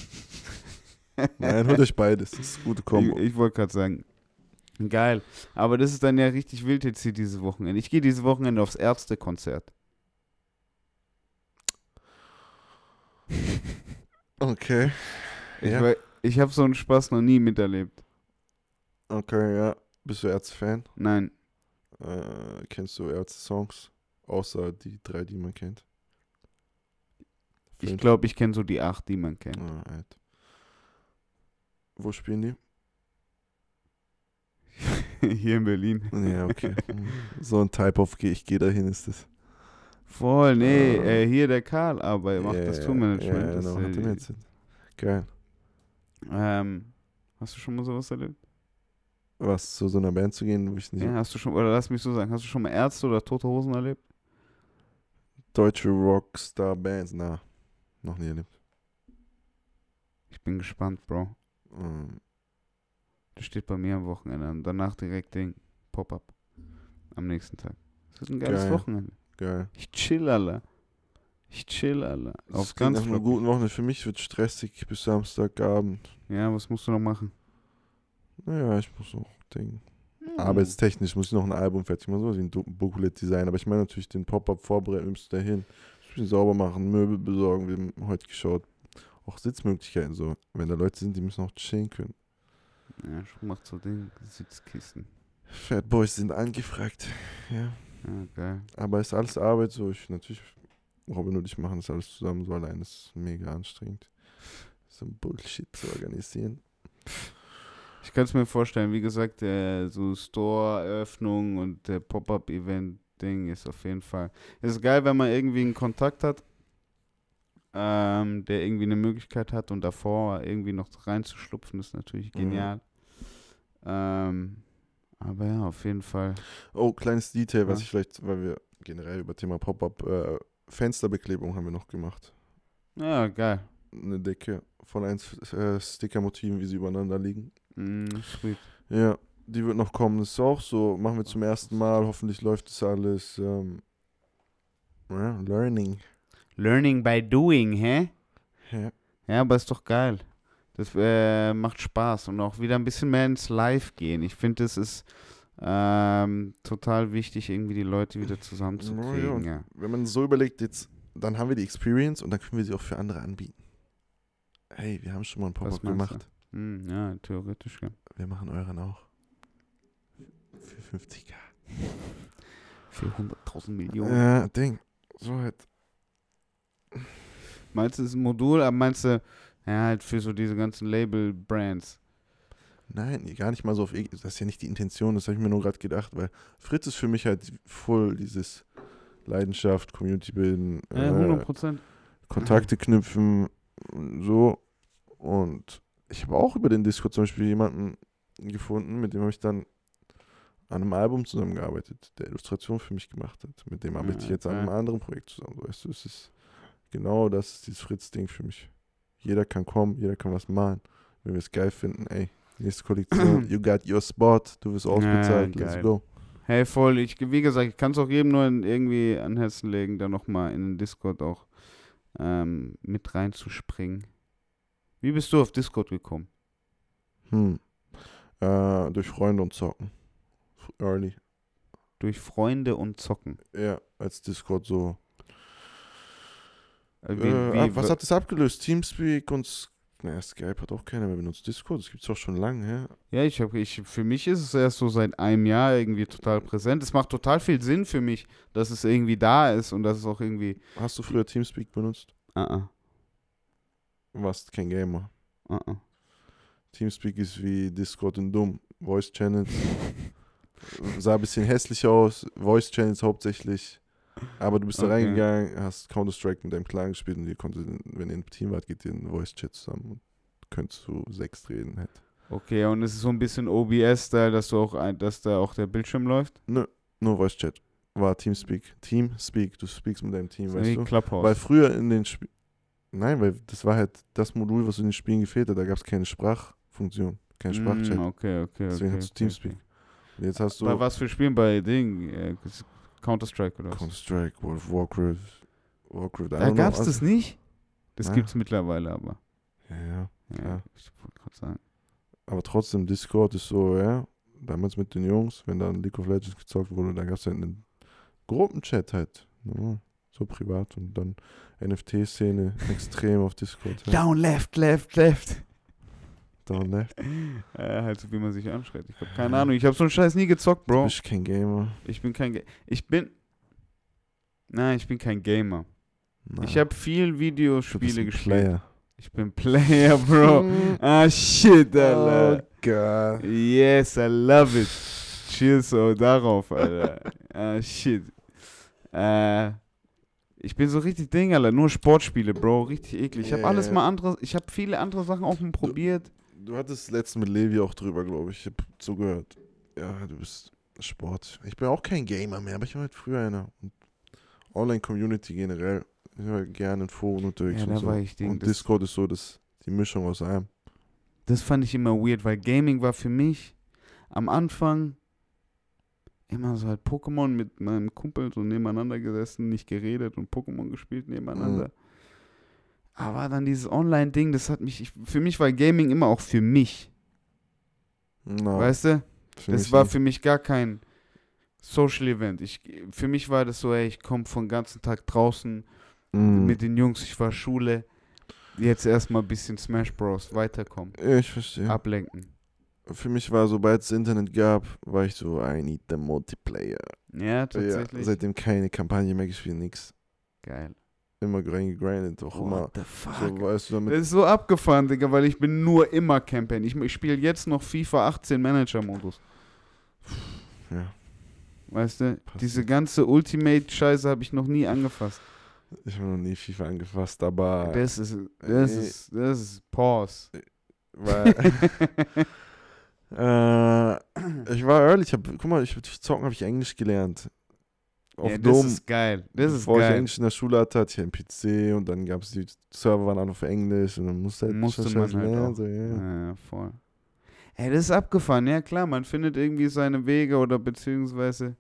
Nein, holt euch beides. Das ist eine gute Kombo. Ich, ich wollte gerade sagen. Geil. Aber das ist dann ja richtig wild jetzt hier dieses Wochenende. Ich gehe dieses Wochenende aufs Ärztekonzert. Okay. Ich, Ja. ich habe so einen Spaß noch nie miterlebt. Okay, ja. Bist du Ärzte-Fan? Nein. Äh, kennst du Ärzte-Songs? Außer die drei, die man kennt. Ich Fünf? glaube, ich kenne so die acht, die man kennt. Alt. Wo spielen die? hier in Berlin. Ja, okay. So ein Type of ich gehe dahin ist das. Voll, nee, äh, hier der Karl aber macht Ja, das Tourmanagement. Ja, das, genau, hat er. Geil. ähm, hast du schon mal sowas erlebt? Was, zu so einer Band zu gehen, wo ich nicht Ja, hast du schon, oder lass mich so sagen, hast du schon mal Ärzte oder Tote Hosen erlebt? deutsche Rockstar-Bands, na, noch nie erlebt. Ich bin gespannt, Bro. Ähm, Das steht bei mir am Wochenende an. Danach direkt den Pop-Up. Am nächsten Tag. Das ist ein geiles Geil. Wochenende. geil. Ich chill, Alter. Ich chill, Alter. Auf ganz nach einer guten Woche. Für mich wird stressig bis Samstagabend. Ja, was musst du noch machen? Naja, ich muss noch Ding. Hm. Arbeitstechnisch muss ich noch ein Album fertig machen, so wie ein Booklet-Design. Aber ich meine natürlich den Pop-Up vorbereiten, müssen dahin. Ein bisschen sauber machen, Möbel besorgen. Wir haben heute geschaut. Auch Sitzmöglichkeiten so. Wenn da Leute sind, die müssen auch chillen können. Ja, schon macht so Ding. Sitzkisten. Fat Boys sind angefragt. Ja. Ja, geil. Aber ist alles Arbeit so. Ich natürlich, Robin und ich machen das alles zusammen so allein. Das ist mega anstrengend. So ein Bullshit zu organisieren. Ich kann es mir vorstellen, wie gesagt, der so Store-Eröffnung und der Pop-Up-Event-Ding ist auf jeden Fall. Es ist geil, wenn man irgendwie einen Kontakt hat, ähm, der irgendwie eine Möglichkeit hat und davor irgendwie noch reinzuschlupfen, ist natürlich Mhm. genial. Ähm, aber ja, auf jeden Fall. Oh, kleines Detail, was Ja. ich vielleicht, weil wir generell über Thema Pop-Up, äh, Fensterbeklebung haben wir noch gemacht. Ja, geil. Eine Decke von ein äh, Sticker-Motiven, wie sie übereinander liegen. Sweet. Ja, die wird noch kommen. Das ist auch so, machen wir zum ersten Mal. Hoffentlich läuft das alles. Ähm, ja, Learning. Learning by doing, hä? Ja. Ja, aber ist doch geil. Das äh, macht Spaß und auch wieder ein bisschen mehr ins Live gehen. Ich finde, es ist ähm, total wichtig, irgendwie die Leute wieder zusammenzukriegen. Ja, Ja, Wenn man so überlegt, jetzt, dann haben wir die Experience und dann können wir sie auch für andere anbieten. Hey, wir haben schon mal ein Was Pop-Up gemacht. Hm, ja theoretisch, ja. Wir machen euren auch. Für 50k. Für 100.000 Millionen. Ja, Ding. So halt. Meinst du, es ist ein Modul, aber meinst du, ja, halt für so diese ganzen Label-Brands? Nein, gar nicht mal so auf. E- Das ist ja nicht die Intention, das habe ich mir nur gerade gedacht, weil Fritz ist für mich halt voll dieses Leidenschaft, Community bilden, Ja, äh, 100 Prozent. Kontakte knüpfen, so. Und ich habe auch über den Discord zum Beispiel jemanden gefunden, mit dem habe ich dann an einem Album zusammengearbeitet, der Illustration für mich gemacht hat. Mit dem arbeite ich Ja, jetzt an einem anderen Projekt zusammen. Weißt du, es ist genau das ist dieses Fritz-Ding für mich. Jeder kann kommen, jeder kann was malen. Wenn wir es geil finden, ey, nächste Kollektion, you got your spot, du wirst ausbezahlt, let's geil. go. Hey, voll. Ich, wie gesagt, ich kann es auch jedem nur irgendwie an Herzen legen, da nochmal in den Discord auch ähm, mit reinzuspringen. Wie bist du auf Discord gekommen? Hm. Äh, durch Freunde und Zocken. Early. Durch Freunde und Zocken. Ja, als Discord so Äh, Äh, ab- was hat das abgelöst? Teamspeak und naja, Skype hat auch keiner mehr benutzt. Discord, das gibt es auch schon lange, hä? Ja, ich habe, ich, für mich ist es erst so seit einem Jahr irgendwie total präsent. Es macht total viel Sinn für mich, dass es irgendwie da ist und dass es auch irgendwie. Hast du früher Teamspeak benutzt? Ah, ah, Warst kein Gamer. ah, ah. Teamspeak ist wie Discord in dumm. Voice Channels. Sah ein bisschen hässlich aus. Voice Channels hauptsächlich. Aber du bist da Okay. reingegangen, hast Counter-Strike mit deinem Clan gespielt und ihr konntet, wenn ihr im Team wart, geht ihr in Voice-Chat zusammen und könntest zu sechs reden halt. Okay, und es ist so ein bisschen OBS-Style, dass du auch ein, dass da auch der Bildschirm läuft. Nur Voice-Chat. War Teamspeak. Teamspeak, du speakst mit deinem Team, weißt du? Clubhouse. Weil früher in den Spielen. Nein, weil das war halt das Modul, was in den Spielen gefehlt hat. Da gab es keine Sprachfunktion, kein Sprachchat. Mm, okay, okay, Deswegen okay. hast du Teamspeak. Okay. Und jetzt hast du Bei was für Spielen? Bei Ding? Äh, Counter-Strike oder was? Counter-Strike, World of Warcraft. Warcraft, Da know, gab's also- das nicht? Das Ja. gibt's mittlerweile aber. Ja, ja. Ja, Ja. ich wollte gerade sagen. Aber trotzdem, Discord ist so, ja. Damals mit den Jungs, wenn dann League of Legends gezockt wurde, dann gab es halt einen Gruppenchat halt. Ja, so privat und dann NFT-Szene extrem auf Discord. Ja. Down, left, left, left. Down left. Äh, halt so, wie man sich anschreit. Ich hab keine Ahnung. Ich hab so einen Scheiß nie gezockt, Du Bro. bist kein Gamer. Ich bin kein Ga Ich bin. Nein, ich bin kein Gamer. Nein. Ich habe viel Du Videospiele gespielt. Player. Ich bin Player, Bro. ah, shit, Oh Alter. Gott. Yes, I love it. Cheers so darauf, Alter. ah, shit. Äh, ich bin so richtig Ding, Alter. Nur Sportspiele, Bro. Richtig eklig. Ich habe alles mal andere. Ich habe viele andere Sachen auch mal probiert. Du hattest letztens mit Levi auch drüber, glaube ich. Ich habe zugehört. Ja, du bist Sport. Ich bin auch kein Gamer mehr, aber ich war halt früher einer. Online-Community generell. Ich war gerne in Foren unterwegs Ja, und da so. war ich Ding, und Discord ist so das, die Mischung aus allem. Das fand ich immer weird, weil Gaming war für mich am Anfang immer so halt Pokémon mit meinem Kumpel so nebeneinander gesessen, nicht geredet und Pokémon gespielt nebeneinander. Mhm. Aber dann dieses Online-Ding, das hat mich, ich, für mich war Gaming immer auch für mich, Na, weißt du? für Das war nicht. für mich gar kein Social Event. Ich, für mich war das so, ey, ich komme von ganzen Tag draußen Mhm. mit den Jungs, ich war Schule, jetzt erstmal ein bisschen Smash Bros. weiterkommen, ich verstehe. ablenken. Für mich war, sobald es Internet gab, war ich so, I need the Multiplayer. Ja, Ja, tatsächlich. seitdem keine Kampagne mehr gespielt, nix. Geil. Immer reingegrindet, auch immer. What the fuck? So, weißt du, damit Das ist so abgefahren, Digga, weil ich bin nur immer Campaign. Ich, ich spiele jetzt noch FIFA 18 Manager-Modus. Ja. Weißt du? Passiert. Diese ganze Ultimate-Scheiße habe ich noch nie angefasst. Ich habe noch nie FIFA angefasst, aber Das ist, das äh, ist, das ist Pause. weil äh, ich war early, ich hab, guck mal, ich, durch Zocken habe ich Englisch gelernt. auf ja, das Dom, ist geil. Das ist bevor ich geil. Englisch in der Schule hatte, hatte ich einen PC und dann gab es die Server waren alle auf Englisch und dann musste, halt Musste man halt lernen, auch. So, ja. Ja, voll. Ey, das ist abgefahren, ja klar, man findet irgendwie seine Wege oder beziehungsweise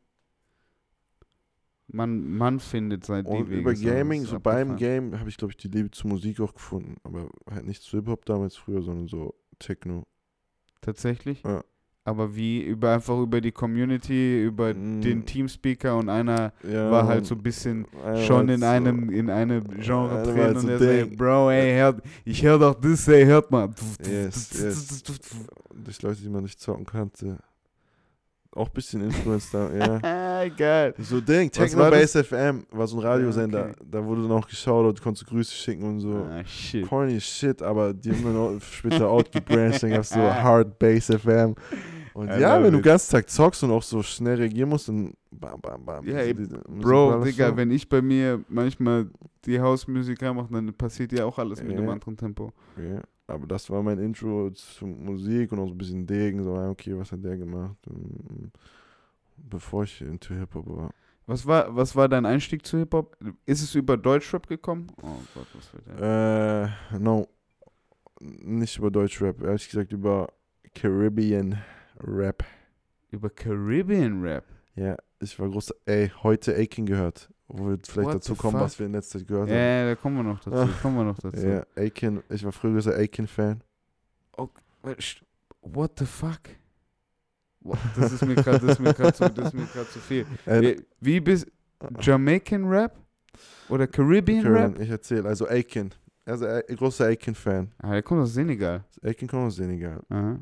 man, man findet seine Und Wege. über das Gaming, so beim abgefahren. Game, habe ich, glaube ich, die Liebe zur Musik auch gefunden. Aber halt nicht zu Hip-Hop damals früher, sondern so Techno. Tatsächlich? Ja. Aber wie? Über einfach über die Community, über Mm. den Teamspeaker und einer Ja, war halt so ein bisschen war schon halt in so- einem in eine Genre drin halt und so er sagt. Bro, ey, hört, ich hör doch das, ey, hört mal. Yes, yes. Durch Leute, die man nicht zocken kannte. Auch ein bisschen Influence da, ja. Ah, Geil. So Ding, Techno war das? Base FM war so ein Radiosender. okay. Da wurde dann auch geschaut, du konntest Grüße schicken und so. Ah, shit. Corny shit, aber die haben dann auch später outgebranched, dann gab's so Hard Bass FM. Und I ja, wenn du den ganzen Tag zockst und auch so schnell reagieren musst, dann bam, bam, bam. Ja, diese- ey, Bro, Digga, so. wenn ich bei mir manchmal die Hausmusik mache, dann passiert ja auch alles mit einem anderen Tempo. Ja, aber das war mein Intro zur Musik und auch so ein bisschen Degen, so, okay, was hat der gemacht? Ähm, Bevor ich into Hip-Hop war. Was war, was war dein Einstieg zu Hip-Hop? Ist es über Deutschrap gekommen? Oh Gott, was wird der? Äh, no. Nicht über Deutschrap, ehrlich gesagt über Caribbean Rap. Über Caribbean Rap. Ja, ich war groß, ey, heute Aiken gehört. Wo wir vielleicht What dazu kommen, fuck? was wir in letzter Zeit gehört Ja, haben. ja, da kommen wir noch dazu. kommen wir noch dazu. Ja, Aiken, ich war früher großer Aiken-Fan. What the fuck? Das ist mir gerade das ist mir grad zu, das ist mir grad zu viel. Äh, Wie- Wie bist Jamaican Rap? Oder Caribbean Karen, Rap? ich erzähle, also Aiken. Also äh, großer Aiken-Fan. Ah, der kommt aus Senegal. Aiken kommt aus Senegal. Aha.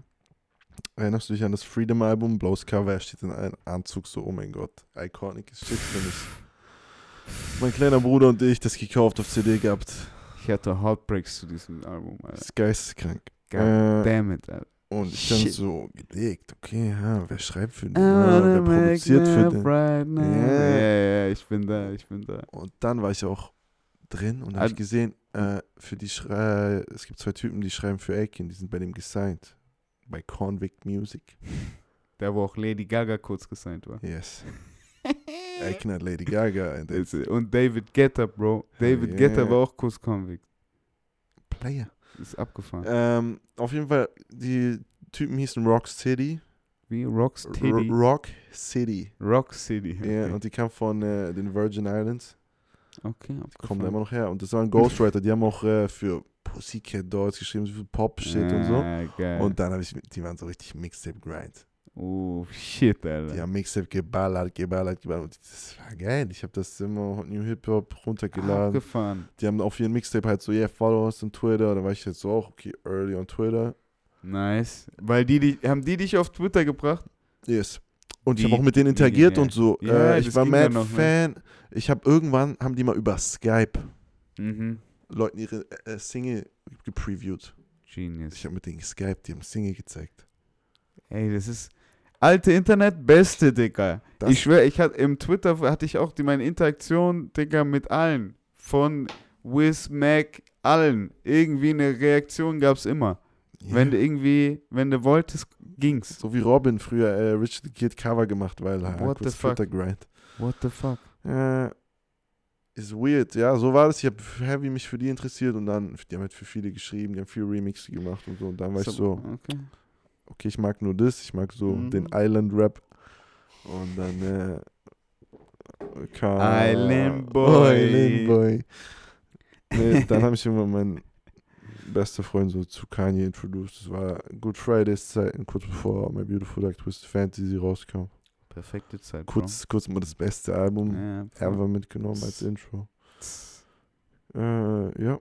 Erinnerst du dich an das Freedom-Album? Blaues Cover, er steht in einem Anzug, so, oh mein Gott, iconic ist Shit für mich. Mein kleiner Bruder und ich das gekauft auf CD gehabt. Ich hatte Heartbreaks zu diesem Album, Alter. Das ist geisteskrank. God Äh, damn it, Alter. und ich dann so gelegt, okay, ja, wer schreibt für den? Ja, wer produziert für den? right now. Ja. Ja, ja, ich bin da, ich bin da. Und dann war ich auch drin und habe ich gesehen, äh, für die Schrei es gibt zwei Typen, die schreiben für Aiken, die sind bei dem gesigned. Bei Convict Music. Der, wo auch Lady Gaga kurz gesigned war. Yes. Hat Lady Gaga Und David Guetta, Bro. David Ja. Guetta war auch kurz Convict. Player. Ist abgefahren. Ähm, auf jeden Fall, die Typen hießen Rock City. Wie? Rocks R Titty. Rock City. Rock City. Ja, Okay, und die kamen von äh, den Virgin Islands. okay Die kommen da abgefahren. immer noch her. Und das waren Ghostwriter, die haben auch äh, für Pussycat Dolls geschrieben, so viel Pop-Shit und so. Ah, geil. Und dann habe ich, die waren so richtig Mixtape-Grind. Oh, shit, Alter. Die haben Mixtape geballert, geballert, geballert. Das war geil. Ich habe das immer New Hip Hop runtergeladen. Abgefahren. Die haben auf ihren Mixtape halt so, yeah, follow us on Twitter. Da war ich jetzt so auch, okay, early on Twitter. Nice. Weil die, die, haben die dich auf Twitter gebracht? Yes. Und ich Wie- habe auch mit denen interagiert und so. Ja, äh, ich war mad ne? Fan. Ich habe irgendwann, haben die mal über Skype Mhm. Leuten ihre äh, Single gepreviewt. Genius. Ich habe mit denen geskypt, die haben Single gezeigt. Ey, das ist alte Internet, beste, Digga. Das- ich schwöre, ich hatte im Twitter hatte ich auch die meine Interaktion, Digga, mit allen. Von Wiz, Mac, allen. Irgendwie eine Reaktion gab's immer. Ja. Wenn du irgendwie, wenn du wolltest, ging's. so wie Robin früher äh, Rich the Kid Cover gemacht, weil er What kurz the fuck? Grind. What the fuck? Äh, ist weird, ja, so war das. Ich habe heavy mich für die interessiert und dann, die haben halt für viele geschrieben, die haben viel Remixe gemacht und so. Und dann war ich so, Okay. Okay, ich mag nur das, ich mag so Mhm. den Island Rap. Und dann äh, kam Island Boy. Island Boy. Nee, dann habe ich irgendwann meinen bester Freund so zu Kanye introduced. Das war Good Fridays Zeiten, kurz bevor My Beautiful Dark Twisted Fantasy rauskam. Perfekte Zeit. Bro. Kurz, kurz mal das beste Album Ja, ever mitgenommen als Intro. Äh, ja.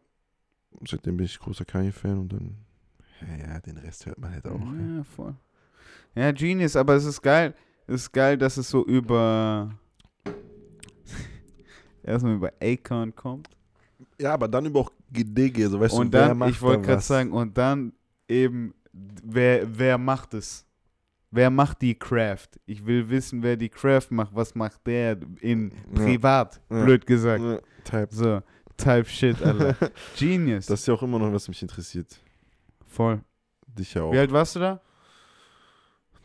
Seitdem bin ich großer Kanye-Fan und dann, ja, ja, den Rest hört man halt auch. Ja. Ja, voll. Ja, Genius, aber es ist geil. Es ist geil, dass es so über. erstmal über Akon kommt. ja, aber dann über auch Gedege, so weißt und du, wer dann, ich wollte gerade sagen, und dann eben, wer, wer macht es? Wer macht die Craft? Ich will wissen, wer die Craft macht. Was macht der in privat? Ja. Blöd gesagt. Ja, Type. So, Type Shit, Alter. Genius. Das ist ja auch immer noch, was mich interessiert. Voll. Dich ja auch. Wie alt warst du da?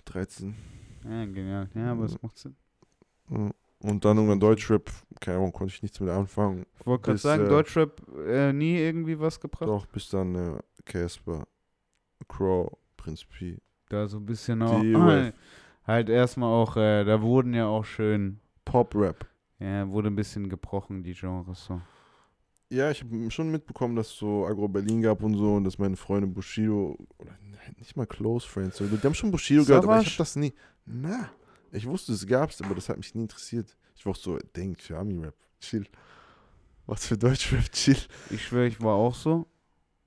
13. Ja, genial. Ja, aber es macht Sinn. Ja. Und dann irgendwann Deutschrap, keine Ahnung, konnte ich nichts mit anfangen. Ich wollte gerade sagen, äh, Deutschrap äh, nie irgendwie was gebracht. Doch, bis dann äh, Casper, Crow, Prinz P. Da so ein bisschen auch. Wave. halt erstmal auch, äh, da wurden ja auch schön, Pop-Rap. ja, wurde ein bisschen gebrochen, die Genres so. Ja, ich habe schon mitbekommen, dass es so Agro Berlin gab und so und dass meine Freunde Bushido, oder nicht mal Close Friends, so, die haben schon Bushido gehört, aber ich habe das nie, na, ich wusste, es gab's, aber das hat mich nie interessiert. Ich war auch so, denk, für Ami-Rap, chill. Was für Deutschrap, chill. Ich schwöre, ich war auch so.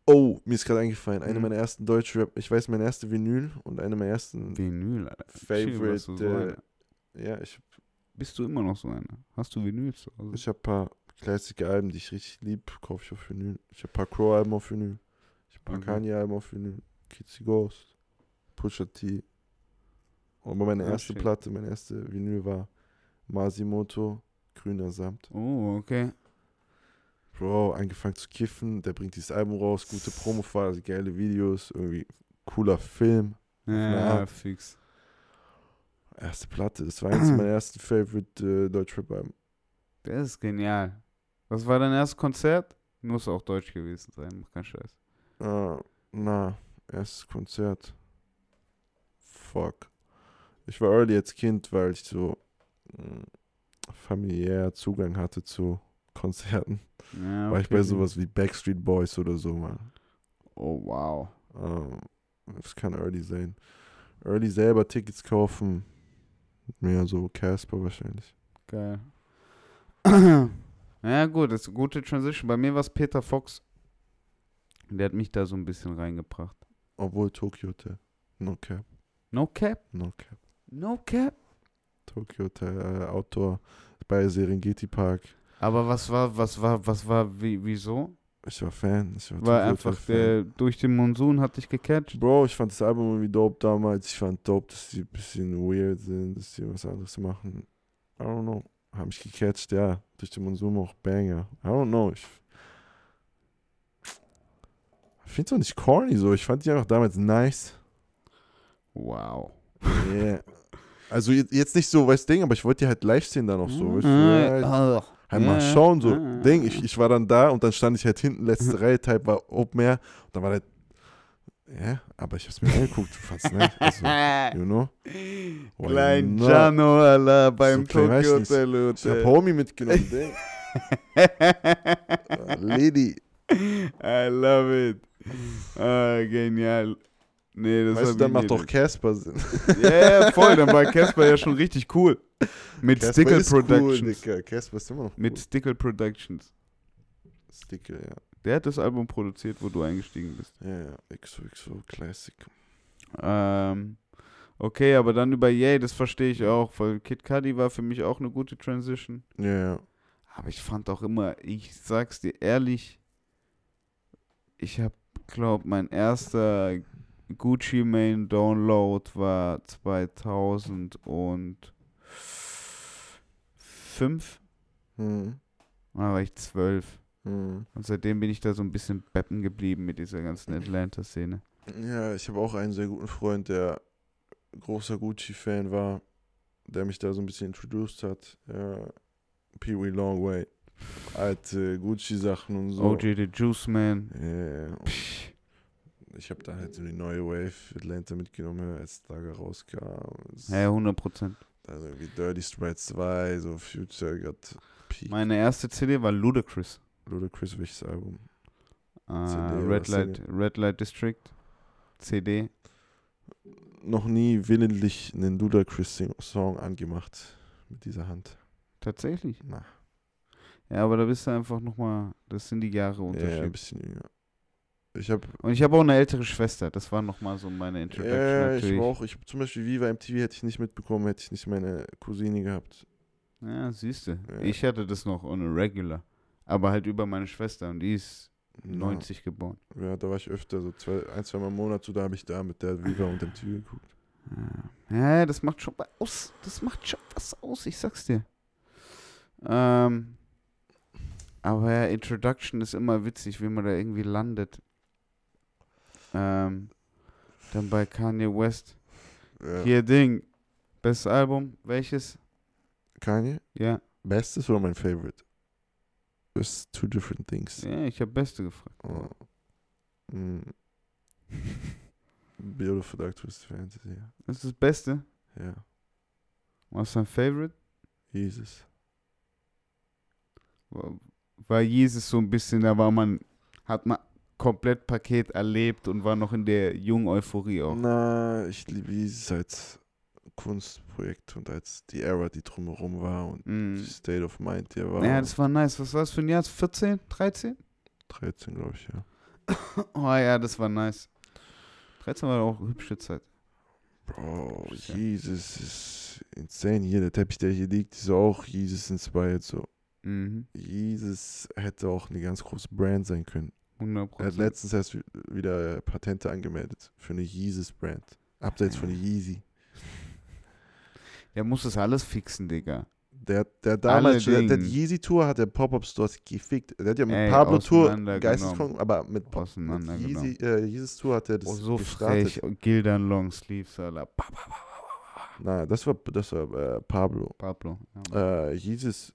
Oh, mir ist gerade eingefallen, eine Mhm. meiner ersten Deutschrap, ich weiß, meine erste Vinyl und eine meiner ersten Vinyl, Alter. Chill, Favorite, du so äh, ja, ich, Bist du immer noch so einer? Hast du Vinyl zu Hause? ich habe ein paar Classic-Alben, die ich richtig lieb, kaufe ich auf Vinyl. Ich habe ein paar Crow-Alben auf Vinyl. Ich habe ein paar Okay. Kanye-Alben auf Vinyl. Kitsy Ghost, Pusha T. Aber meine Ah, erste shit. Platte, meine erste Vinyl war Masimoto, Grüner Samt. Oh, okay. Bro, angefangen zu kiffen, der bringt dieses Album raus, gute Promo-Phase, geile Videos, irgendwie cooler Film. Ja, Ja. fix. Erste Platte, das war eins meiner ersten Favorite äh, Deutschrap-Alben. Das ist genial. Was war dein erstes Konzert? Muss auch deutsch gewesen sein, mach keinen Scheiß. Ah, na, erstes Konzert. Fuck. Ich war early als Kind, weil ich so mh, familiär Zugang hatte zu Konzerten. Ja, War ich bei okay. sowas wie Backstreet Boys oder so mal. Oh, wow. Ähm, das kann early sein. Early selber Tickets kaufen. Mehr so Casper wahrscheinlich. Geil. ja, gut, das ist eine gute Transition. Bei mir war es Peter Fox. Der hat mich da so ein bisschen reingebracht. Obwohl Tokyo Hotel. No Cap. No Cap? No Cap. No Cap? Tokyo Hotel, äh, Outdoor bei Serengeti Park. Aber was war, was war, was war, wie, wieso? Ich war Fan. Ich war, War einfach der, durch den Monsun hat dich gecatcht? Bro, ich fand das Album irgendwie dope damals. Ich fand dope, dass die ein bisschen weird sind, dass die was anderes machen. I don't know. Haben mich gecatcht, ja. Durch den Monsum auch Banger. I don't know. Ich finde es auch nicht corny so. Ich fand die einfach damals nice. Wow. Yeah. Also jetzt, jetzt nicht so, weißt Ding, aber ich wollte die halt live sehen dann auch so. Weißt halt, halt mal schauen, so. Ding, ich, ich war dann da und dann stand ich halt hinten, letzte Reihe, Type war Open Air. Und dann war halt, ja, aber ich hab's mir angeguckt. Du fandst nice. Also, you know? Why Klein not? Giano, Allah, beim So Tokyo ich nicht. Hotel. Ich hab Homie mitgenommen, Ding. Lady. I love it. Ah, genial. Nee, das Weißt du, dann macht doch Casper Sinn. Ja, yeah, voll, dann war Casper ja schon richtig cool. Mit Casper Stickle ist cool, Productions. Dicker. Casper ist immer noch Mit cool. Stickle Productions. Stickle, ja. Der hat das Album produziert, wo du eingestiegen bist. Ja, ja. XOXO Classic. Ähm, okay, aber dann über Yay, das verstehe ich auch, weil Kid Cudi war für mich auch eine gute Transition. Ja, ja. Aber ich fand auch immer, ich sag's dir ehrlich, ich hab, glaub, mein erster Gucci Mane Download war 2005. Hm. Da war ich zwölf. Hm. Und seitdem bin ich da so ein bisschen beppen geblieben mit dieser ganzen Atlanta-Szene. Ja, ich habe auch einen sehr guten Freund, der großer Gucci-Fan war, der mich da so ein bisschen introduced hat. Ja, Pee Wee Longway. Alte Gucci-Sachen und so. OG the Juice Man. Ja, ja. Ich habe dann halt so die neue Wave Atlanta mitgenommen, als Lager rauskam. Ja, 100 Prozent. Dann irgendwie Dirty Sprite 2, so Future got Peak. Meine erste CD war Ludacris. Ludacris, welches Album? CD oder Red, Light, Single? Red Light District. CD. Noch nie willentlich einen Ludacris-Song angemacht mit dieser Hand. Tatsächlich. Na, Ja, aber da bist du einfach nochmal, das sind die Jahre ja, ein bisschen jünger. Ich habe Und ich habe auch eine ältere Schwester. Das war nochmal so meine Introduction ja, ich natürlich. hab auch, ich hab zum Beispiel Viva MTV hätte ich nicht mitbekommen, hätte ich nicht meine Cousine gehabt. Ja, siehst du. Ja. Ich hatte das noch on a regular. Aber halt über meine Schwester und die ist Ja. 90 geboren. Ja, da war ich öfter, so zwei, ein, zwei Mal im Monat, so da habe ich da mit der Viva und MTV geguckt. Ja. ja, das macht schon was aus. Das macht schon was aus, ich sag's dir. Ähm, aber ja, Introduction ist immer witzig, wie man da irgendwie landet. Ähm, dann bei Kanye West. Ja. Hier Ding. Bestes Album, welches? Kanye? Ja. Bestes oder mein Favorite? Ist two different things. Ja, ich habe Beste gefragt. Oh. Mm. Beautiful Dark Fantasy. ja. Das ist das Beste. Ja. Was ist dein Favorite? Jesus. War- War Jesus so ein bisschen, da war man, hat man komplett Paket erlebt und war noch in der jungen Euphorie auch. Na, ich liebe Jesus als Kunstprojekt und als die Era, die drumherum war und Mhm. die State of Mind, die er war. Ja, das war nice. Was war das für ein Jahr? 14? 13? 13, glaube ich, ja. Oh ja, das war nice. 13 war auch eine hübsche Zeit. Bro, Ja. Jesus ist insane. Hier, der Teppich, der hier liegt, ist auch Jesus inspired. So. Mhm. Jesus hätte auch eine ganz große Brand sein können. 100 Er hat letztens erst wi- wieder Patente angemeldet für eine Jesus-Brand. Abseits von Yeezy. Der muss das alles fixen, Digga. Der, der damals, der, der. Yeezy-Tour hat der Pop-Up-Stores gefickt. Der hat ja mit Pablo-Tour. Geisteskrank, aber mit, mit. Yeezy, äh, Jesus-Tour hat er das Oh, so gestartet. frech. Gildern Longsleeves, Alter. Pa- pa- pa- Nein, das war, das war äh, Pablo. Pablo. Ja. Äh, Jesus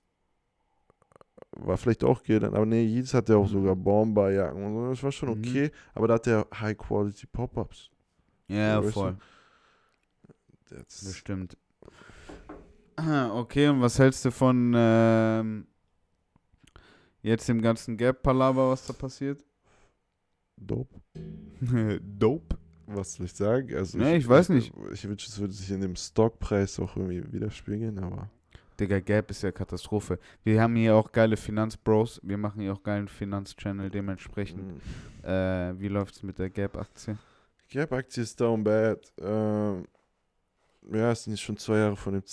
war vielleicht auch Gildern, aber nee, Jesus hatte auch sogar Bomberjacken und so. Das war schon Mhm. okay, aber da hat er High-Quality Pop-Ups. Ja, voll. Das- Das stimmt. Ah, Okay, und was hältst du von ähm, jetzt dem ganzen Gap-Palaver, was da passiert? Dope. Dope. Was soll ich sagen? Also Nee, ich weiß nicht. Ich wünsche, es würde sich in dem Stockpreis auch irgendwie widerspiegeln, aber. Digga, Gap ist ja Katastrophe. Wir haben hier auch geile Finanzbros. Wir machen hier auch geilen Finanzchannel. Dementsprechend, Mhm. äh, wie läuft's mit der Gap-Aktie? Gap-Aktie ist down bad. Ähm, ja, es sind jetzt schon zwei Jahre von dem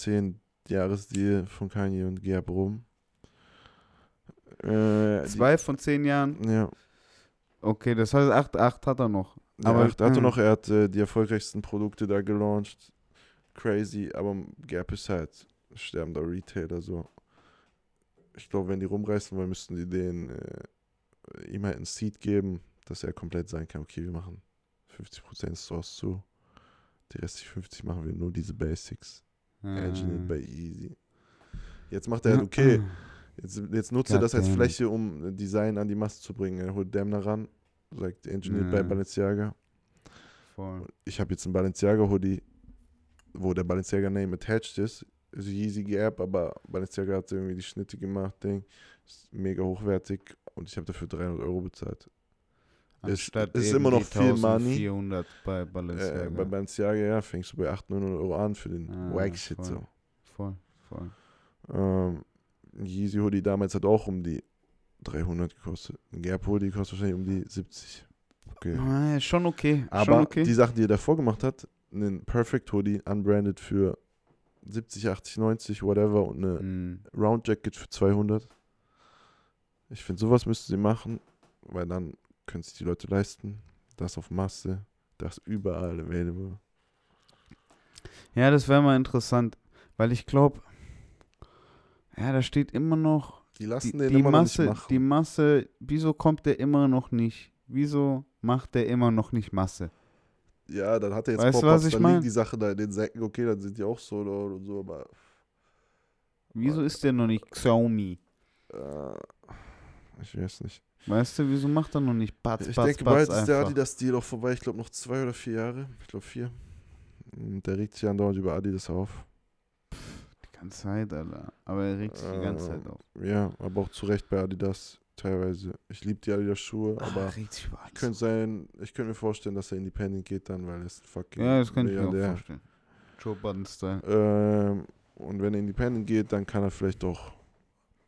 10-Jahres-Deal von Kanye und Gap rum. Äh, die- Zwei von zehn Jahren? Ja. Okay, das heißt, acht, acht hat er noch. Aber Aber- er hatte mhm. noch, er hat äh, die erfolgreichsten Produkte da gelauncht. Crazy, aber Gap ist halt sterbender Retailer so. Ich glaube, wenn die rumreißen wollen, müssten die den äh, ihm halt ein Seed geben, dass er komplett sein kann, okay, wir machen 50% Stores zu. Die restlichen 50 machen wir nur diese Basics. Engineered Äh. by Easy. Jetzt macht er halt, okay, jetzt, jetzt nutzt er das als. Fläche, um Design an die Masse zu bringen. Er holt Demner ran, sagt Engineered by Ja. Balenciaga. Voll. ich habe jetzt einen Balenciaga Hoodie, wo der Balenciaga Name attached ist. Also Yeezy Gap, aber Balenciaga hat irgendwie die Schnitte gemacht, Ding. Ist mega hochwertig und ich habe dafür 300 Euro bezahlt. Es- Anstatt ist immer noch viel Money. 1400 bei Balenciaga. Äh, bei Balenciaga, ja, fängst du bei 800, 900 Euro an für den Ah, Wack Shit voll. so. voll, voll. Ähm, ein Yeezy Hoodie damals hat auch um die 300 gekostet. Ein Gap Hoodie kostet wahrscheinlich um die 70. Okay. Ah, schon okay. schon Aber okay. die Sachen, die er davor gemacht hat, einen Perfect Hoodie, unbranded für 70, 80, 90, whatever und eine Mm. Round Jacket für 200. Ich finde, sowas müssten sie machen, weil dann können sich die Leute leisten. Das auf Masse, das überall available. Ja, das wäre mal interessant, weil ich glaube, ja, da steht immer noch Die lassen die, den die immer Masse, noch nicht machen. die Masse, wieso kommt der immer noch nicht? Wieso macht der immer noch nicht Masse? ja, dann hat er jetzt Weißt du, Pop-Ups, was ich dann mein? liegen die Sachen da in den Säcken, okay, dann sind die auch solo und so, aber Wieso ist der noch nicht Xiaomi? äh, ich weiß nicht. Weißt du, wieso macht er noch nicht Batz, Ich Batz, denke, Batz bald ist der? Adidas-Deal auch vorbei. Ich glaube noch zwei oder vier Jahre. Ich glaube vier. Und der regt sich andauernd über Adidas auf. Die ganze Zeit, Alter. Aber er regt sich die ganze Zeit auf. Ja, aber auch zu Recht bei Adidas teilweise. Ich liebe die Adidas-Schuhe, aber sich über alles könnte sein, ich könnte mir vorstellen, dass er Independent geht dann, weil er ist fucking Ja, das könnte ich mir auch vorstellen. Joe Budden-Style. Ähm, und wenn er Independent geht, dann kann er vielleicht auch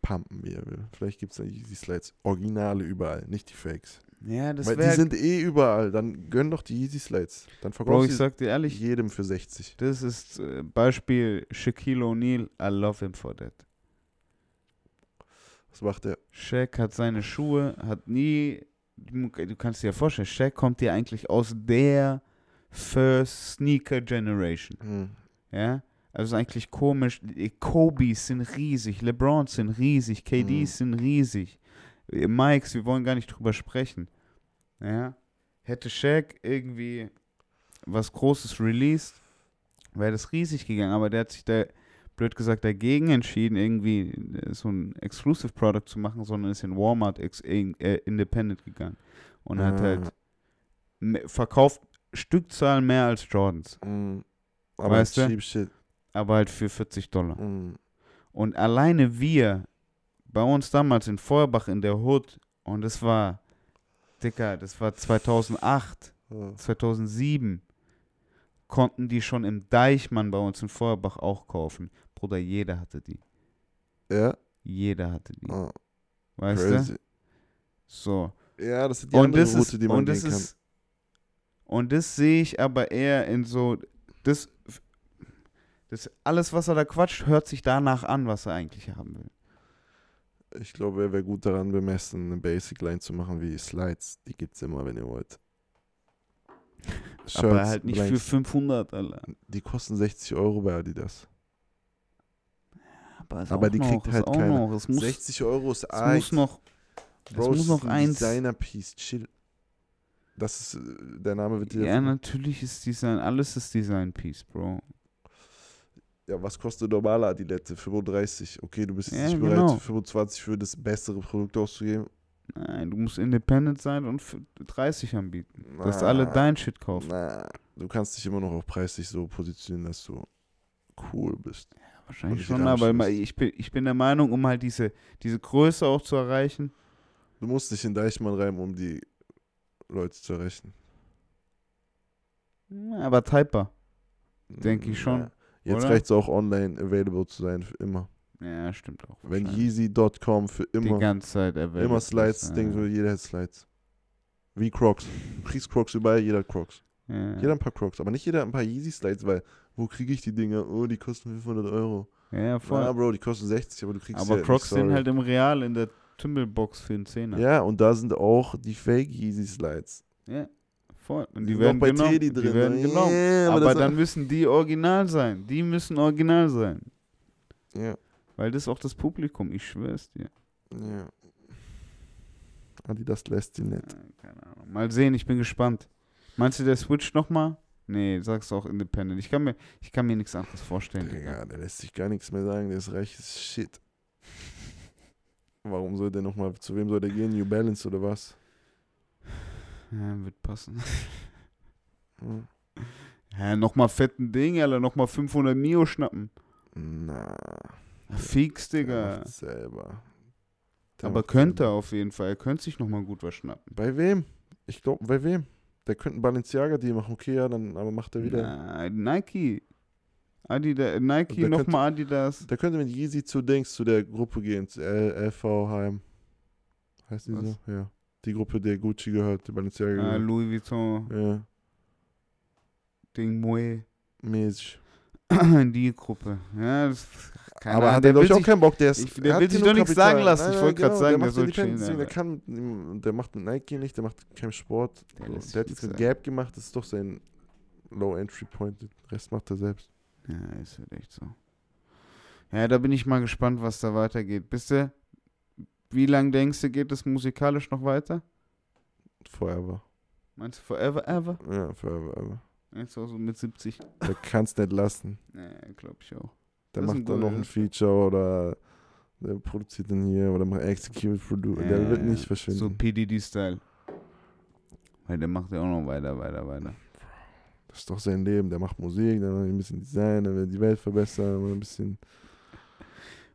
pumpen, wie er will. Vielleicht gibt es dann Yeezy Slides. Originale überall, nicht die Fakes. Ja, das Weil die sind eh überall. Dann gönn doch die Yeezy Slides. Dann Bro, verkaufst ich sag dir ehrlich, jedem für 60. das ist äh, Beispiel Shaquille O'Neal. I love him for that. Was macht er? Shaq hat seine Schuhe, hat nie... Du kannst dir ja vorstellen, Shaq kommt ja eigentlich aus der First Sneaker Generation. Hm. Ja, also ist eigentlich komisch. Kobe's sind riesig, LeBrons sind riesig, KDs sind riesig. Äh, Mikes, wir wollen gar nicht drüber sprechen. Ja, hätte Shaq irgendwie was Großes released, wäre das riesig gegangen, aber der hat sich da blöd gesagt, dagegen entschieden, irgendwie äh, so ein Exclusive Product zu machen, sondern ist in Walmart in, äh, Independent gegangen. Und hat Ah. halt verkauft Stückzahlen mehr als Jordans. Mm. Aber Weißt du? cheap shit. Aber halt für 40 Dollar. Mm. Und alleine wir, bei uns damals in Feuerbach in der Hood, und das war, Dicker, das war 2008, Ja. 2007, konnten die schon im Deichmann bei uns in Feuerbach auch kaufen. Bruder, jeder hatte die. Ja? Jeder hatte die. Ah, Weißt crazy. du? So. Ja, das ist die Und andere Route, ist, die man und, das kann. ist, und das sehe ich aber eher in so, das, das alles, was er da quatscht, hört sich danach an, was er eigentlich haben will. Ich glaube, er wäre gut daran bemessen, eine Basic Line zu machen wie Slides. Die gibt's immer, wenn ihr wollt. aber Shirts, halt nicht für Blanks. 500, Alter. Die kosten 60 Euro bei Adidas. Aber, Aber die noch, kriegt halt auch keiner. noch. Es muss, 60 Euro ist es muss noch, es Bro, muss noch ist ein eins. Designer-Piece, chill. Das ist, äh, der Name wird dir. Ja, natürlich ist Design, alles ist Design-Piece, Bro. Ja, was kostet normale Adilette? 35. Okay, du bist jetzt Ja, nicht bereit, genau. 25 für das bessere Produkt auszugeben. Nein, du musst independent sein und für 30 anbieten. Dass Na, alle dein Shit kaufen. Na, du kannst dich immer noch auch preislich so positionieren, dass du cool bist. Wahrscheinlich Und schon, aber ich bin, ich bin der Meinung, um halt diese, diese Größe auch zu erreichen. Du musst nicht in Deichmann rein, um die Leute zu erreichen. Ja, Aber Typer. Denk ich schon, Na, Jetzt reicht es auch online available zu sein für immer. Ja, stimmt auch. Wenn. Yeezy.com für die immer, ganze Zeit available immer Slides, ja. Ding, so jeder hat Slides. Wie Crocs. Du kriegst Crocs überall, jeder hat Crocs. Ja. Jeder ein paar Crocs, aber nicht jeder ein paar Yeezy Slides, weil wo kriege ich die Dinger? Oh, die kosten 500 Euro. ja, voll. Ja, Bro, die kosten 60, aber du kriegst aber sie Crocs nicht, sind halt im Real in der Tümmelbox für einen Zehner. Ja, und da sind auch die Fake Yeezy Slides. Ja, voll. Und Die die werden genommen. Teddy die drin, werden ne? genommen. Ja, aber aber dann müssen die original sein. Die müssen original sein. Ja, Weil das ist auch das Publikum, ich schwör's dir. ja. Adidas lässt die nicht. Ja, keine Ahnung. Mal sehen, ich bin gespannt. Meinst du, der switcht nochmal? Nee, sagst du auch Independent. Ich kann mir, ich kann mir nichts anderes vorstellen. Digga. Der lässt sich gar nichts mehr sagen, der ist reich as shit. Warum soll der nochmal, zu wem soll der gehen? New Balance oder was? Ja, wird passen. Hm. Ja, nochmal fetten Ding, Alter. Nochmal 500 Mio schnappen. Na, Fix, Digga. selber. Der Aber könnte selber. auf jeden Fall. Er könnte sich nochmal gut was schnappen. Bei wem? Ich glaube, bei wem? Der könnte einen Balenciaga-Deal machen. Okay, ja, dann aber macht er wieder. Na, Nike. Adidas, Nike, nochmal Adidas. Der könnte mit Yeezy zu Dings, zu der Gruppe gehen, zu LVHM. Heißt die Was? so? Ja. Die Gruppe, der Gucci gehört, die Balenciaga Ah, gehört. Louis Vuitton, Ja, Ding Moe. mäßig. Die Gruppe. Ja, das, keine aber Ahnung, hat er, glaube ich, auch keinen Bock. Der, ist, ich- der er will sich doch nichts sagen lassen. Nein, Ich wollte genau, sagen, der, der macht soll chillen, der, kann, der macht mit Nike nicht, der macht keinen Sport. Der So, der hat jetzt mit. Gap gemacht, das ist doch sein Low-Entry-Point. Den Rest macht er selbst. Ja, ist halt echt so. Ja, da bin ich mal gespannt, was da weitergeht. Bist du, wie lange denkst du, geht es musikalisch noch weiter? Forever. Meinst du forever, ever? Ja, forever, ever. Du auch so mit 70? Der kann es nicht lassen. Ja, glaube ich auch. Der Das macht dann noch ein. Feature oder der produziert dann hier oder macht Execute Producer. der Ja, wird ja, nicht So verschwinden. PDD-Style. Weil der macht ja auch noch weiter, weiter, weiter. das ist doch sein Leben. Der macht Musik, der macht ein bisschen Design, der will die Welt verbessern, ein bisschen.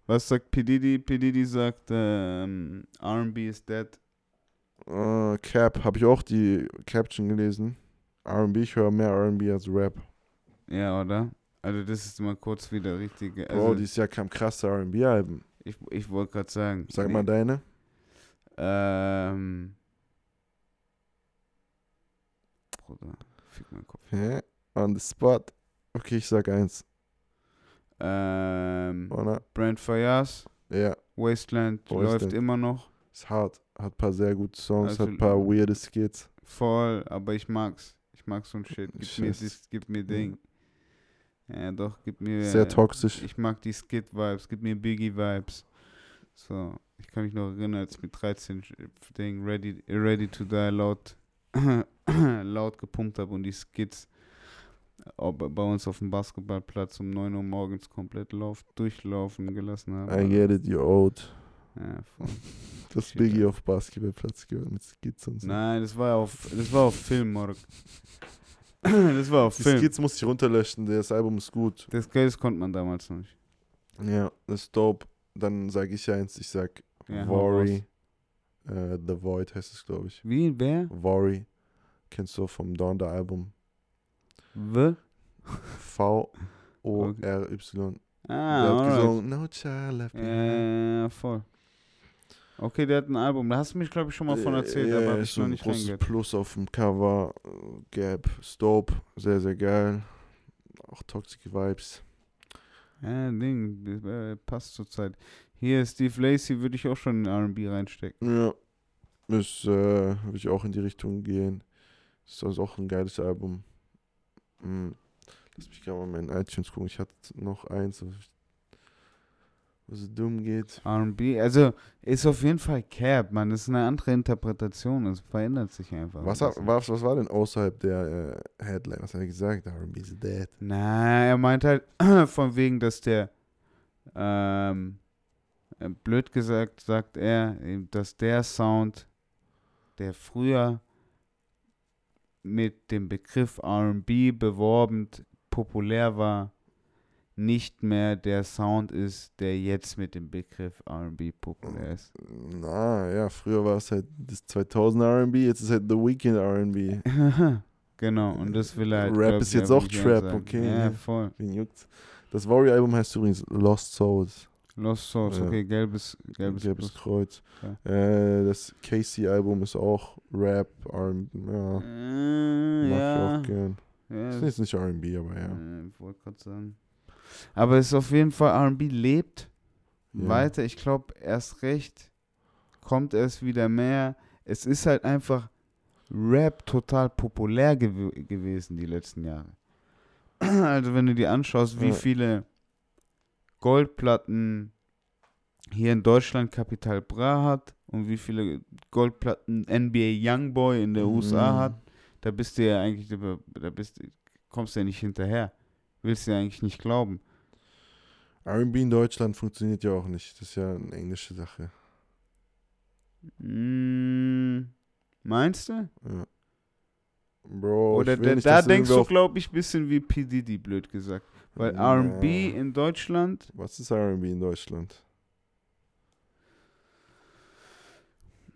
Was sagt P. Diddy? P. Diddy sagt, ähm, R&B is dead. Äh, Cap, habe ich auch die Caption gelesen. RB, ich höre mehr RB als Rap. Ja, oder? Also das ist mal kurz wieder richtige. Bro, Also dieses Jahr kam krasse RB-Alben. ich ich wollte gerade sagen. Sag mal deine. Ähm. Bruder, fick meinen Kopf. Hä? On the spot. Okay, ich sag eins. Ähm. Oder? Brand Fayaz, Ja, Wasteland, Wasteland. läuft immer noch. ist hart. Hat ein paar sehr gute Songs, Also- hat ein paar weirde Skits. Voll, aber ich mag's. Ich mag so ein Shit. Gib mir das, gib mir Ding. Ja, doch, gib mir. Sehr toxisch. Ich mag die Skit-Vibes, gib mir Biggie-Vibes. So, ich kann mich noch erinnern, als ich mit 13 Sch- Ding Ready, Ready to Die laut, laut gepumpt habe und die Skits. Bei uns auf dem Basketballplatz um 9 Uhr morgens komplett lauf, durchlaufen gelassen haben. I get it, you're old. Ja, voll. Das Shit, Biggie auf Basketballplatz gehört mit Skits und so. Nein, das war auf, das war auf Film, Morg. das war auf Die Film. Skits musste ich runterlöschen, das Album ist gut. Das Geld konnte man damals noch nicht. Ja, das ist dope. Dann sage ich eins, ich sag Ja, Worry. Äh, The Void heißt es, glaube ich. Wie, wer? Worry. Kennst du vom Donda Album. W? V-O-R-Y. der Ah, hat alright. gesungen, No Child Left Behind. ja, voll. Okay, der hat ein Album. Da hast du mich, glaube ich, schon mal von erzählt, Ja, aber habe ist ich so noch ein nicht großes reingehört. Plus auf dem Cover. äh, Gap, Stope, sehr, sehr geil. Auch Toxic Vibes. Ja, Ding, das, äh, passt zur Zeit. Hier, Steve Lacey würde ich auch schon in R&B reinstecken. Ja, das äh, würde ich auch in die Richtung gehen. Ist also auch ein geiles Album. Hm. Lass mich gerade mal meinen iTunes gucken. Ich hatte noch eins, wo es dumm geht. R&B, also ist auf jeden Fall Cap, man. Das ist eine andere Interpretation. Es verändert sich einfach. Was, hat, was, was war denn außerhalb der äh, Headline? Was hat er gesagt? R&B is dead. Na, er meint halt von wegen, dass der, ähm, äh, blöd gesagt, sagt er, dass der Sound, der früher mit dem Begriff RB beworben populär war, nicht mehr der Sound ist, der jetzt mit dem Begriff RB populär ist. Na ja, früher war es halt das 2000 R&B, jetzt ist halt The Weeknd R&B. genau, und das will halt. Rap glaub ist jetzt auch Trap, sagen. okay, Ja, ja. voll. Wen juckt's? Das Warrior-Album heißt übrigens Lost Souls. Lost Souls, okay, gelbes, gelbes, Gelbes. Kreuz. Ja. Äh, das Casey-Album ist auch Rap, R&B. Ja, Äh, mag ich ja. auch gern. ja. Ist jetzt nicht R&B, aber ja. Äh, ich wollte gerade sagen. Aber es ist auf jeden Fall, RB lebt Ja. weiter. Ich glaube, erst recht kommt es wieder mehr. Es ist halt einfach Rap total populär gew gewesen die letzten Jahre. Also wenn du dir anschaust, wie Ja. viele Goldplatten hier in Deutschland Capital Bra hat und wie viele Goldplatten NBA Youngboy in der USA Mhm. hat, da bist du ja eigentlich, da bist, kommst du ja nicht hinterher. Willst du ja eigentlich nicht glauben. R&B in Deutschland funktioniert ja auch nicht. Das ist ja eine englische Sache. Mm, meinst du? Ja. Bro, Oder da, nicht, da denkst du, glaube ich, ein bisschen wie P. Diddy, blöd gesagt. Weil Ja. RB in Deutschland, Was ist R&B in Deutschland?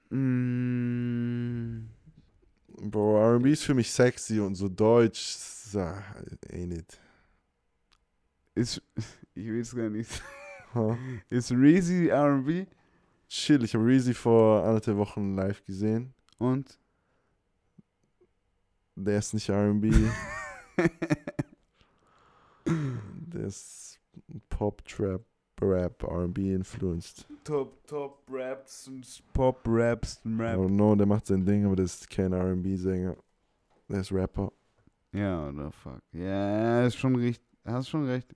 mm, Bro, R&B ist für mich sexy und so deutsch. Ain't it. ist, ich will es gar nicht, Huh? ist Reezy RB Chill, ich habe Reezy vor anderthalb Wochen live gesehen. und Der ist nicht R&B. Der ist Pop, Trap, Rap, R&B influenced. Top, Top Raps und Pop Raps Rap. don't know, der macht sein Ding, aber der ist kein R&B-Sänger. Der ist Rapper. Ja, oder fuck. Ja, ist schon recht. Hast schon recht.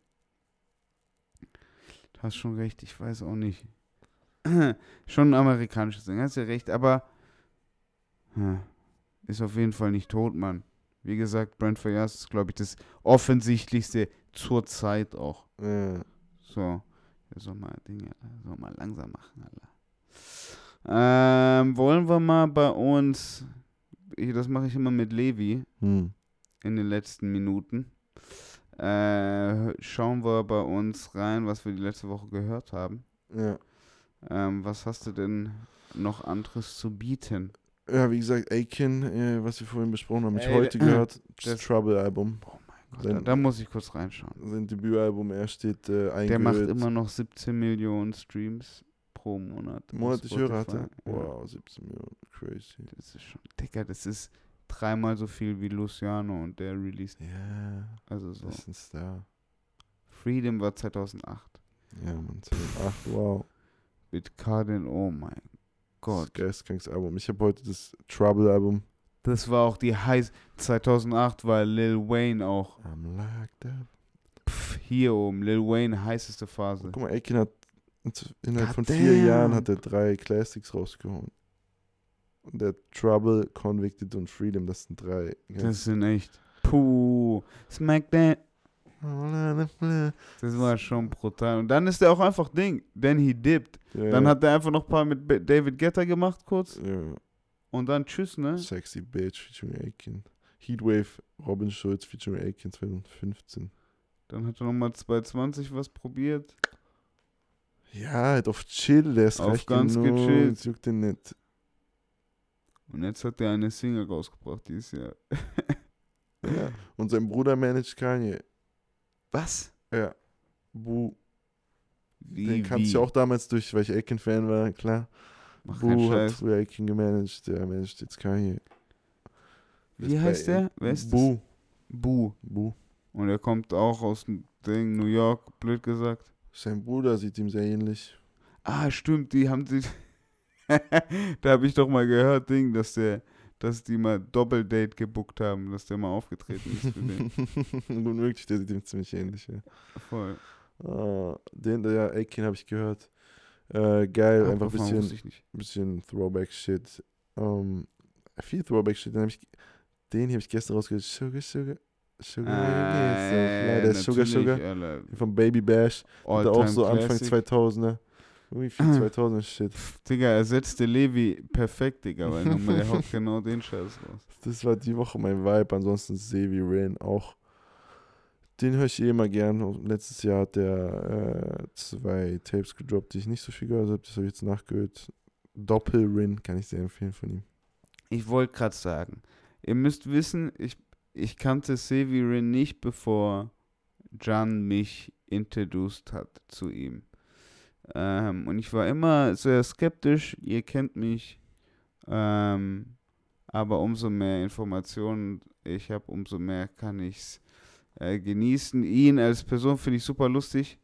Du hast schon recht, ich weiß auch nicht. schon ein amerikanisches Ding, hast ja recht, aber ist auf jeden Fall nicht tot, Mann. Wie gesagt, Brent Fayas ist, glaube ich, das offensichtlichste zur Zeit auch. Ja. So. Ja, soll mal Dinge, soll mal langsam machen, Alter. Ähm, wollen wir mal bei uns, ich- das mache ich immer mit Levi, Hm. in den letzten Minuten. Äh, schauen wir bei uns rein, was wir die letzte Woche gehört haben. Ja. Ähm, was hast du denn noch anderes zu bieten? ja, wie gesagt, Aiken, äh, was wir vorhin besprochen haben, habe ich Ey, heute gehört. Das Trouble-Album. Oh Sein- da, da muss ich kurz reinschauen. Sein Debütalbum, er steht äh, Der eingeölt. macht immer noch 17 Millionen Streams pro Monat. Monatlich Hörer hatte. Wow, 17 Millionen. Crazy. das ist schon, Digga, das ist dreimal so viel wie Luciano und der released. Ja, Also so. das ist ein Star. Freedom war 2008. Ja, man. 2008, wow. Mit Cardin, oh mein Das Gott. geisteskrankes Album. Ich habe heute das Trouble-Album. Das war auch die heiß. 2008 war Lil Wayne auch I'm locked up. pff, hier oben. Lil Wayne heißeste Phase. Guck mal, Aiken hat innerhalb von God vier damn. Jahren hat er drei Classics rausgehauen. Und der Trouble, Convicted und Freedom, das sind drei. ganz- Das sind echt. Puh. Smack that. Das war schon brutal. Und dann ist er auch einfach Ding. Then he dipped. Ja, Dann hat er einfach noch ein paar mit David Guetta gemacht kurz. ja. Und dann tschüss, ne? Sexy Bitch featuring Aiken. Heatwave, Robin Schulz featuring Aiken 2015. Dann hat er nochmal 220 was probiert. Ja, halt auf Chill, der ist Auf recht ganz genug, gechillt. das juckt den nicht. Und jetzt hat er eine Single rausgebracht dieses Jahr. Ja. Und sein Bruder managt Kanye. Was? Ja. Bu. Wie, Den kannte ich wie? auch damals durch, weil ich Aiken-Fan war, klar. Mach Bu hat früher Aiken gemanagt, der managt jetzt Kanye. Wie Ist heißt der? Wer ist das? Bu. Bu. Bu. Und er kommt auch aus dem Ding New York, blöd gesagt. Sein Bruder sieht ihm sehr ähnlich. Ah, stimmt, die haben sich. da habe ich doch mal gehört, Ding, dass der, dass die mal Doppeldate gebuckt haben, dass der mal aufgetreten ist für den. Gut möglich, der sieht ihm ziemlich ähnlich. Ja. Voll. Ah, den, ja, Aiken habe ich gehört. Äh, geil, einfach ein bisschen, bisschen Throwback-Shit. Ähm, viel Throwback-Shit. Dann hab ich, den habe ich gestern rausgehört. Sugar, Sugar, Sugar. Ah, so, ja, der ist Sugar, Sugar. Alter. Von Baby Bash. Er auch so Anfang Classic. 2000er. Irgendwie viel 2000er Shit. Digga, ersetzte Levi perfekt, Digga, weil nochmal, der haut genau den Scheiß raus. Das war die Woche mein Vibe. Ansonsten Sevi Rain auch. Den höre ich eh immer gern. Letztes Jahr hat der äh, zwei Tapes gedroppt, die ich nicht so viel gehört habe. Das habe ich jetzt nachgehört. Doppel-Rin kann ich sehr empfehlen von ihm. Ich wollte gerade sagen, ihr müsst wissen, ich, ich kannte Severin nicht, bevor Jan mich introduced hat zu ihm. Ähm, und ich war immer sehr skeptisch, ihr kennt mich. Ähm, aber umso mehr Informationen ich habe, umso mehr kann ich es äh, genießen. Ihn als Person finde ich super lustig.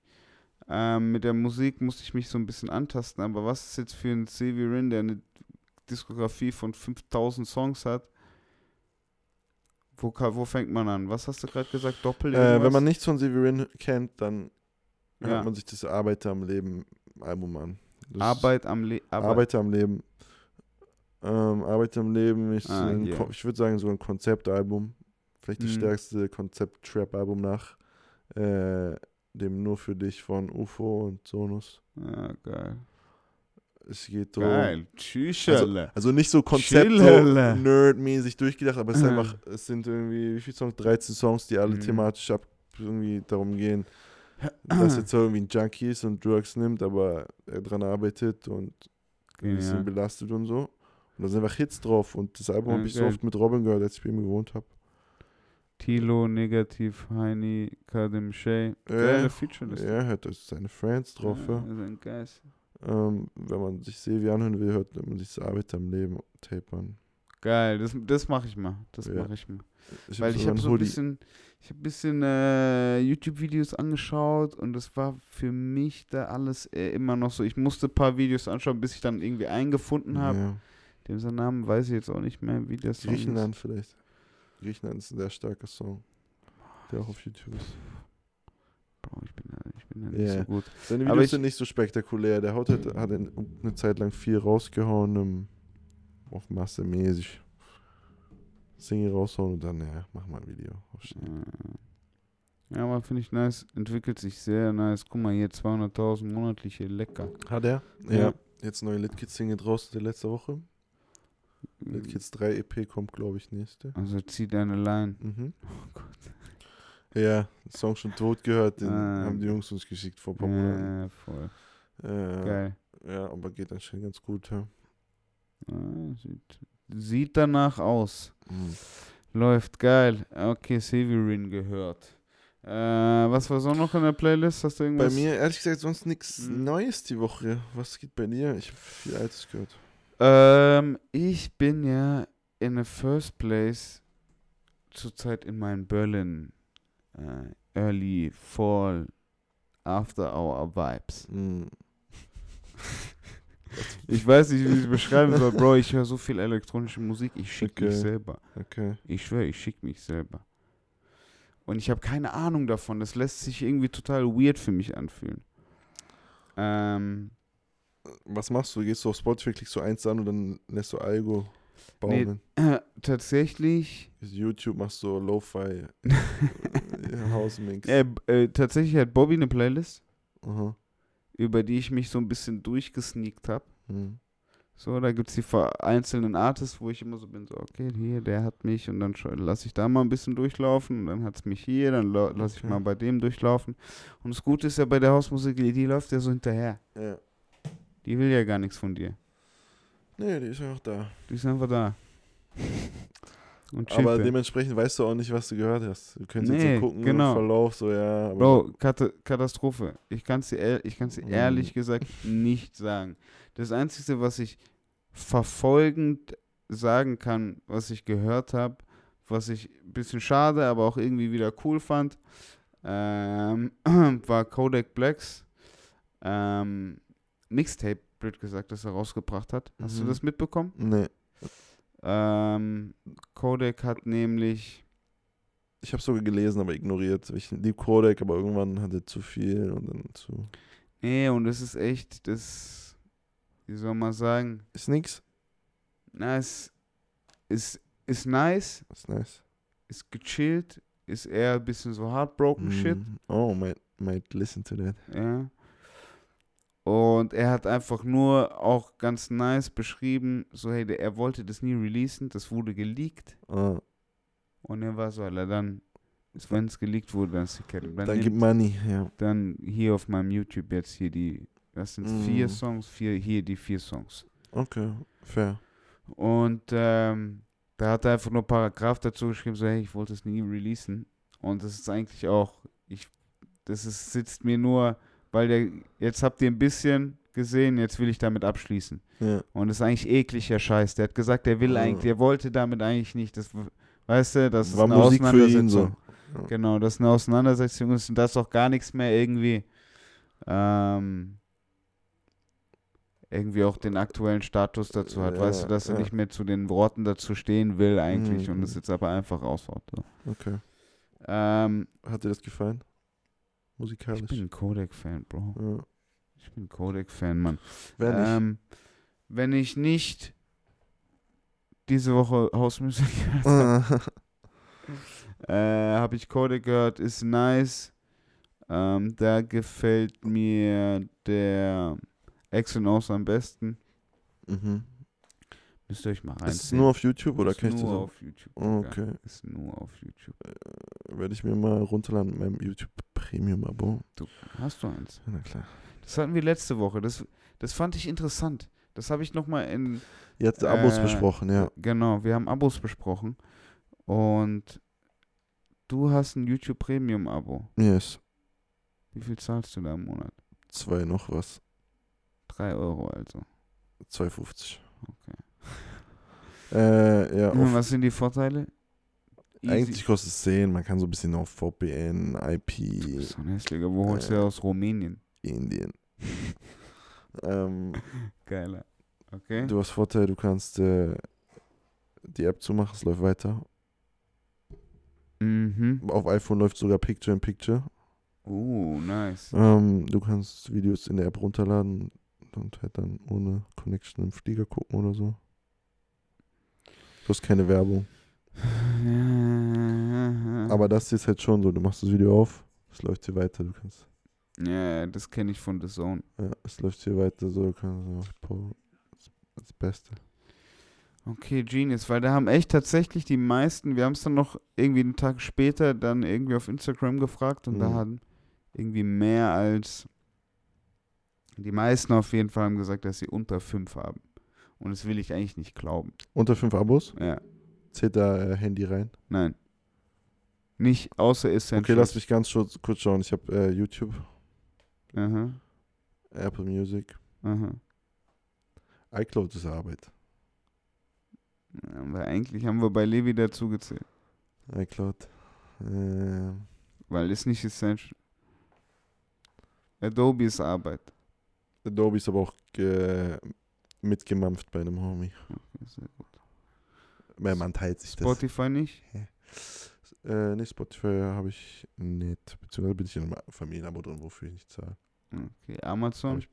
Ähm, mit der Musik musste ich mich so ein bisschen antasten, aber was ist jetzt für ein Severin, der eine Diskografie von 5000 Songs hat? Wo, wo fängt man an? Was hast du gerade gesagt? Doppel? Äh, wenn man nichts von Severin kennt, dann Ja. hört man sich das Arbeiter am Leben Album an. Das Arbeit am Le Arbeit. Arbeiter am Leben. Ähm, Arbeiter am Leben ist, Ah, ein, yeah. Ich würde sagen, so ein Konzeptalbum. Vielleicht das Mhm. stärkste Konzept-Trap-Album nach äh, dem Nur für dich von UFO und Sonus. Ja, geil. Es geht um. Geil. Tschüss, Also, also nicht so Konzept, so nerdmäßig durchgedacht, aber es ist Mhm. einfach, es sind irgendwie, wie viele Songs? 13 Songs, die alle Mhm. thematisch ab irgendwie darum gehen, dass jetzt irgendwie ein Junkie ist und Drugs nimmt, aber er dran arbeitet und ein bisschen belastet und so. Und da sind einfach Hits drauf und das Album Ja, habe ich so oft mit Robin gehört, als ich bei ihm gewohnt habe. Tilo, Negativ, Heini, Kadim Shay. Geile Featureliste. Er hört da seine Friends drauf, ja. Ja, ein Geist. Ähm, wenn man sich Sevi anhören will, hört man sich das Arbeit am Leben Tape an. Geil, das, das mache ich mal. Das Ja. mache ich mal. Ich Weil ich habe einen so ein bisschen, ich habe ein bisschen äh, YouTube-Videos angeschaut und das war für mich da alles äh, immer noch so. Ich musste ein paar Videos anschauen, bis ich dann irgendwie eingefunden habe. Ja. Dem seinen Namen weiß ich jetzt auch nicht mehr, wie Song Griechenland vielleicht. Griechenland ist ein sehr starker Song, der auch auf YouTube ist. Bro, ich bin da, ich bin da nicht Ja. so gut. Seine Aber Videos ich- sind nicht so spektakulär. Der haut halt, hat eine, eine Zeit lang viel rausgehauen, ähm, auf Masse mäßig. Single raushauen und dann, ja, mach mal ein Video. Äh, Ja, aber finde ich nice. Entwickelt sich sehr nice. Guck mal hier, 200.000 monatliche, lecker. Hat er? Ja. Ja. Jetzt neue Litkids Single draußen der letzte Woche. Litkids 3 EP kommt, glaube ich, nächste. Also zieh deine Line. Mhm. Oh Gott. Ja, Song schon tot gehört, den Ah. haben die Jungs uns geschickt vor ein paar Monaten. Ja, voll. Äh, Geil. ja, aber geht anscheinend ganz gut, ja. Ja, sieht, sieht danach aus. Mhm. Läuft geil. Okay, Severin gehört. Äh, was war so noch in der Playlist? Hast du Bei irgendwas? mir, ehrlich gesagt, sonst nichts Mhm. Neues die Woche. Was geht bei dir? Ich habe viel Altes gehört. Ähm, ich bin ja in the first place zurzeit in meinen Berlin äh, Early Fall After Hour Vibes. Mhm. Ich weiß nicht, wie ich es beschreiben soll, Bro. Ich höre so viel elektronische Musik, ich schicke mich Okay. selber. Okay. Ich schwöre, ich schicke mich selber. Und ich habe keine Ahnung davon. Das lässt sich irgendwie total weird für mich anfühlen. Ähm, Was machst du? Gehst du auf Spotify, klickst du eins an und dann lässt du Algo Nee, baumeln? tatsächlich, YouTube machst du Lo-Fi Hausmix. äh, b- äh, tatsächlich hat Bobby eine Playlist, Aha. über die ich mich so ein bisschen durchgesneakt habe. Hm. So, da gibt es die vereinzelten Artists, wo ich immer so bin, so, okay, hier, der hat mich und dann lasse ich da mal ein bisschen durchlaufen und dann hat es mich hier, dann lasse ich Okay. mal bei dem durchlaufen. Und das Gute ist ja bei der Hausmusik, die, die läuft ja so hinterher. Ja. Die will ja gar nichts von dir. Nee, die ist einfach da. Die ist einfach da. Aber dementsprechend weißt du auch nicht, was du gehört hast. Du könntest jetzt Nee, so gucken genau. im Verlauf, so ja. Bro, Kata Katastrophe. Ich kann es dir, ehr- ich kann's dir Mhm. ehrlich gesagt nicht sagen. Das Einzige, was ich verfolgend sagen kann, was ich gehört habe, was ich ein bisschen schade, aber auch irgendwie wieder cool fand, ähm, war Kodak Blacks ähm, Mixtape, blöd gesagt, das er rausgebracht hat. Hast du Mhm. das mitbekommen? Nee. Ähm, Kodak hat nämlich Ich habe sogar gelesen, aber ignoriert. Ich lieb Kodak, aber irgendwann hatte zu viel und dann zu. Nee, und das ist echt, das, wie soll man sagen, Ist nix. na, es ist, ist nice, Ist nice. ist gechillt, ist eher ein bisschen so heartbroken shit, Mm. Oh, might, might listen to that. ja. Und er hat einfach nur auch ganz nice beschrieben, so hey, der, er wollte das nie releasen, das wurde geleakt. Ah, Und er war so, Alter, dann, wenn es geleakt wurde, dann ist die Kette. Dann, dann gib nimmt- Money, ja. dann hier auf meinem YouTube jetzt hier die, das sind vier Mm. Songs, vier, hier die vier Songs. Okay, fair. Und ähm, da hat er einfach nur Paragraph dazu geschrieben, so hey, ich wollte es nie releasen. Und das ist eigentlich auch, ich, das ist, sitzt mir nur, weil der, jetzt habt ihr ein bisschen gesehen, jetzt will ich damit abschließen. Ja. Und das ist eigentlich ekliger Scheiß. Der hat gesagt, der will Ja. eigentlich, der wollte damit eigentlich nicht, das, weißt du, das ist War eine Musik Auseinandersetzung. so. Ja. Genau, das ist eine Auseinandersetzung ist und das auch gar nichts mehr irgendwie, ähm, irgendwie auch den aktuellen Status dazu hat. Ja, weißt du, dass er nicht mehr zu den Worten dazu stehen will eigentlich Mhm. und es jetzt aber einfach raushaut. So. Okay. Ähm, Hat dir das gefallen? Ich Musikalisch? bin ein Kodak-Fan, Bro. ja. Ich bin ein Kodak-Fan, Mann. Wer? Ähm, wenn ich nicht diese Woche Hausmusik gehört habe, äh, habe ich Kodak gehört, ist nice. Ähm, da gefällt mir der X und Aus am besten. mhm. Müsst ihr euch mal Ist reinziehen. es nur auf YouTube oder Ist kann ich das nur auf YouTube. Oh, Digga. okay. Ist nur auf YouTube. Werde ich mir mal runterladen mit meinem YouTube Premium Abo. Hast du eins? Na klar. Das hatten wir letzte Woche. Das, das fand ich interessant. Das habe ich nochmal in. Ihr habt Abos Äh, besprochen, ja. Genau, wir haben Abos besprochen. Und du hast ein YouTube Premium Abo. Yes. Wie viel zahlst du da im Monat? Zwei noch was. Drei Euro also. 2,50. Okay. Äh, ja, Und auf, was sind die Vorteile? Easy. eigentlich kostet es 10. Man kann so ein bisschen auf VPN, Du IP, bist so ein hässlicher. Wo holst du Äh. ja aus Rumänien? Indien. ähm, Geiler. Okay. du hast Vorteil, du kannst äh, die App zumachen, es läuft weiter. Mhm. Auf iPhone läuft sogar Picture in Picture. Uh, nice. Ähm, du kannst Videos in der App runterladen und halt dann ohne Connection im Flieger gucken oder so. Hast keine Werbung. Aber das ist halt schon so, du machst das Video auf, es läuft hier weiter, du kannst, Ja, das kenne ich von The Zone. ja, es läuft hier weiter, so, du kannst so, das, Beste. Okay, Genius, weil da haben echt tatsächlich die meisten, wir haben es dann noch irgendwie einen Tag später dann irgendwie auf Instagram gefragt und da Mhm. haben irgendwie mehr als die meisten auf jeden Fall haben gesagt, dass sie unter fünf haben. Und das will ich eigentlich nicht glauben. Unter fünf Abos, Ja, zählt da äh, Handy rein. nein. Nicht außer Essentials. Okay, lass mich ganz kurz, kurz schauen. Ich habe äh, YouTube, Aha, Apple Music, aha. iCloud ist Arbeit. Ja, weil eigentlich haben wir bei Levi dazu gezählt. iCloud. Äh, Weil ist nicht essential. Adobe ist Arbeit. Adobe ist aber auch äh, mitgemampft bei einem Homie. Okay, sehr gut. Weil man teilt sich das. Spotify nicht? Äh, nee, Spotify habe ich nicht. Beziehungsweise bin ich in einem Familienabo drin, wofür ich nicht zahle. Okay, Amazon, ich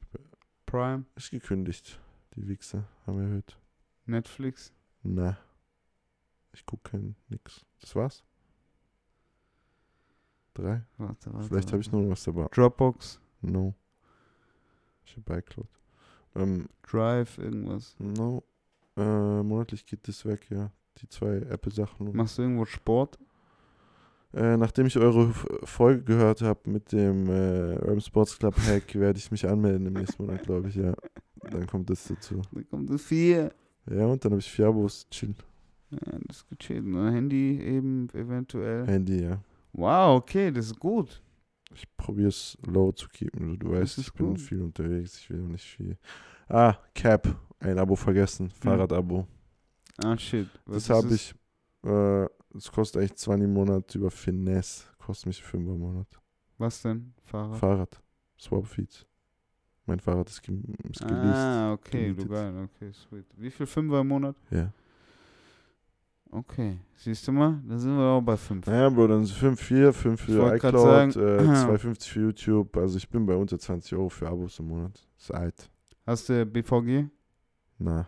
Prime, ist gekündigt. Die Wichser haben erhöht. Netflix. Na, Ich gucke kein nix. Das war's? Drei? Warte, warte. Vielleicht habe ich noch was dabei. Dropbox, No. Ich habe iCloud. Ähm, Drive, irgendwas. no. Äh, monatlich geht das weg, ja. Die zwei Apple-Sachen. Machst du irgendwo Sport? Äh, nachdem ich eure Folge gehört habe mit dem äh, Urban Sports Club Hack, werde ich mich anmelden im nächsten Monat, glaube ich, ja. Dann kommt das dazu. Da kommt es vier. Ja, und dann habe ich vier Abos. Chill. Ja, das ist gechillt. Ne? Handy eben eventuell. Handy, ja. Wow, okay, das ist gut. Ich probiere es low zu keepen. Du, du weißt, ich bin viel unterwegs. Ich will nicht viel. Ah, Cap. Ein Abo vergessen. Fahrradabo. Ah, shit. Was Das habe ich. Äh, das kostet eigentlich 20 im Monat über Finesse. Kostet mich 5 im Monat. Was denn? Fahrrad? Fahrrad. Swap Feeds. Mein Fahrrad ist, ge ist geleast. ah, okay, du geil, okay, sweet. Wie viel Fünfer im Monat? Ja. Okay, siehst du mal, da sind wir auch bei fünf. Naja, Bro, dann 5, 4, 5 Ich für iCloud, sagen- äh, 2,50 für YouTube. Also ich bin bei unter 20 Euro für Abos im Monat. Ist alt. Hast du BVG? Na.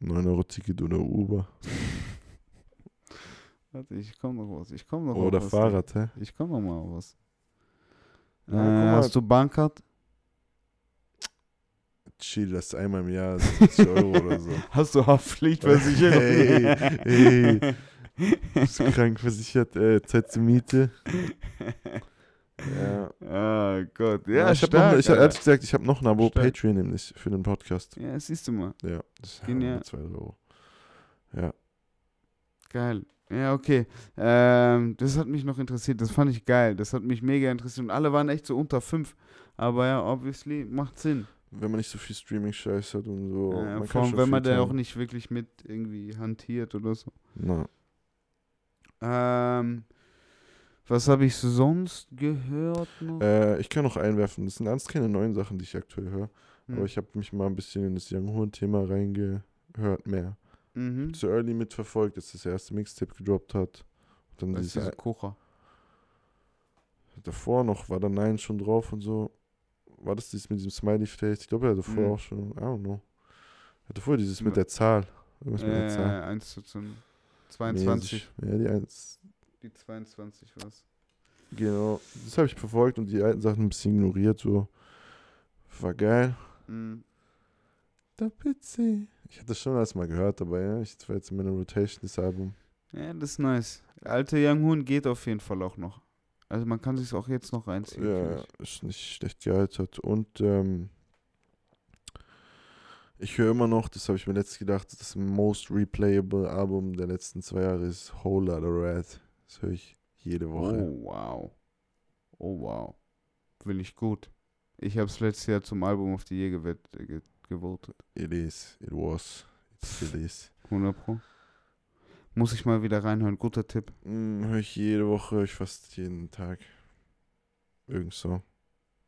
9 Euro Ticket oder Uber. Warte, ich komm noch was. Ich komm noch Oder auf was. Fahrrad, hä? Ich komm noch mal auf was. Ja, äh, hast du Bahncard? Chill, das ist einmal im Jahr 70 Euro oder so. Hast du Haftpflichtversicherung? Hey, hey. Bist du krank versichert? Äh, Zeit zur Miete. Ja. Ah Gott, ja, ich habe noch, ich ehrlich gesagt, ich habe noch ein Abo Stark. Patreon nämlich für den Podcast. Ja, siehst du mal. Ja, das ist Genial. 2 Euro. Ja. Geil. Ja, okay. Ähm, das hat mich noch interessiert. Das fand ich geil. Das hat mich mega interessiert. Und alle waren echt so unter fünf. Aber ja, obviously macht Sinn. Wenn man nicht so viel Streaming-Scheiß hat und so. Oh, man vor allem, wenn man da auch nicht wirklich mit irgendwie hantiert oder so. Na, Ähm, was habe ich sonst gehört noch? äh, ich kann noch einwerfen, das sind alles keine neuen Sachen, die ich aktuell höre. Hm. Aber ich habe mich mal ein bisschen in das Young Horn-Thema reingehört mehr. mhm. Zu Early mitverfolgt, dass das erste Mixtape gedroppt hat. Und dann Das ist dieses diese Kocher. davor noch, war da Nein schon drauf und so. War das dieses mit diesem Smiley-Face? Ich glaube, er hatte vorher Mhm. auch schon, I don't know. Er hatte vorher dieses Ja. mit der Zahl. Irgendwas mit der Zahl. 1 zu 22. Mäßig. Ja, die eins. Die 22 was. Genau. Das habe ich verfolgt und die alten Sachen ein bisschen ignoriert. So. War geil. Mhm. Da Pizzi. Ich hatte das schon alles mal gehört, aber ja, ich, war jetzt in meiner Rotation, das Album. Ja, das ist nice. Alte Young Hoon geht auf jeden Fall auch noch. Also man kann sich auch jetzt noch reinziehen. Ja, ist nicht schlecht gealtert. Und ähm, ich höre immer noch, das habe ich mir letztens gedacht, das most replayable Album der letzten zwei Jahre ist Whole Lotta Red. Das höre ich jede Woche. Oh, wow. Oh, wow. Will ich gut. Ich habe es letztes Jahr zum Album gewet, äh, ge gewotet. It is, it was, it still is. 100 Pro. Muss ich mal wieder reinhören. Guter Tipp. Mm, höre ich jede Woche, höre ich fast jeden Tag. Irgend so.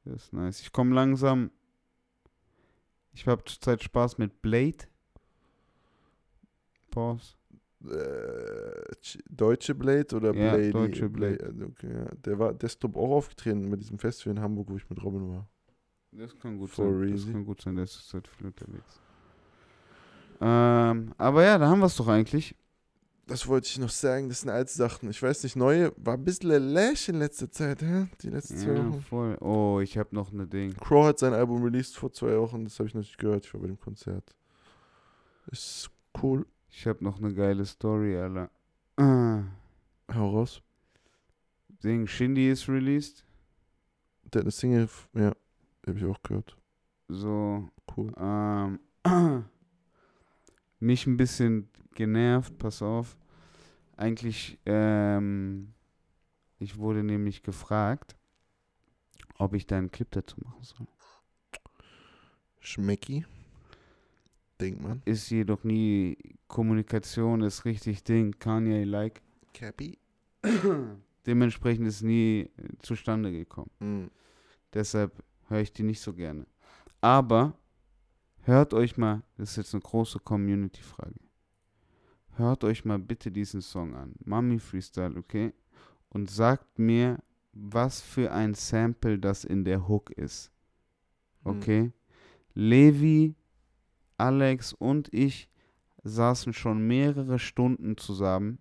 Das ist nice. Ich komme langsam. Ich habe zurzeit Spaß mit Blade. Pause. Äh, Ch- Deutsche Blade oder Ja, Blade? Deutsche Blade. Okay, ja. Der war, der ist glaub auch aufgetreten mit diesem Festival in Hamburg, wo ich mit Robin war. Das kann gut For sein. Das easy. kann gut sein, der ist zurzeit viel unterwegs. Ähm, aber ja, da haben wir es doch eigentlich. Das wollte ich noch sagen, das sind alte Sachen. Ich weiß nicht, neue war ein bisschen Lash in letzter Zeit, hä? Die letzten zwei Ja, Wochen. voll. Oh, ich habe noch eine Ding. Crow hat sein Album released vor zwei Wochen, das habe ich noch nicht gehört, ich war bei dem Konzert. Ist cool. Ich habe noch eine geile Story, Alter. Ah, Hau raus. Ding, Shindy ist released. Der eine Single, ja, habe ich auch gehört. So, Cool. ähm, mich ein bisschen genervt, pass auf. Eigentlich, ähm, ich wurde nämlich gefragt, ob ich da einen Clip dazu machen soll. Schmecki. Denkt man. Ist jedoch nie Kommunikation, ist richtig Ding, Kanye like. Cappy. Dementsprechend ist nie äh, zustande gekommen. Mhm. Deshalb höre ich die nicht so gerne. Aber hört euch mal, das ist jetzt eine große Community-Frage. Hört euch mal bitte diesen Song an. Mami Freestyle, okay? Und sagt mir, was für ein Sample das in der Hook ist. Mhm. Okay? Levi, Alex und ich saßen schon mehrere Stunden zusammen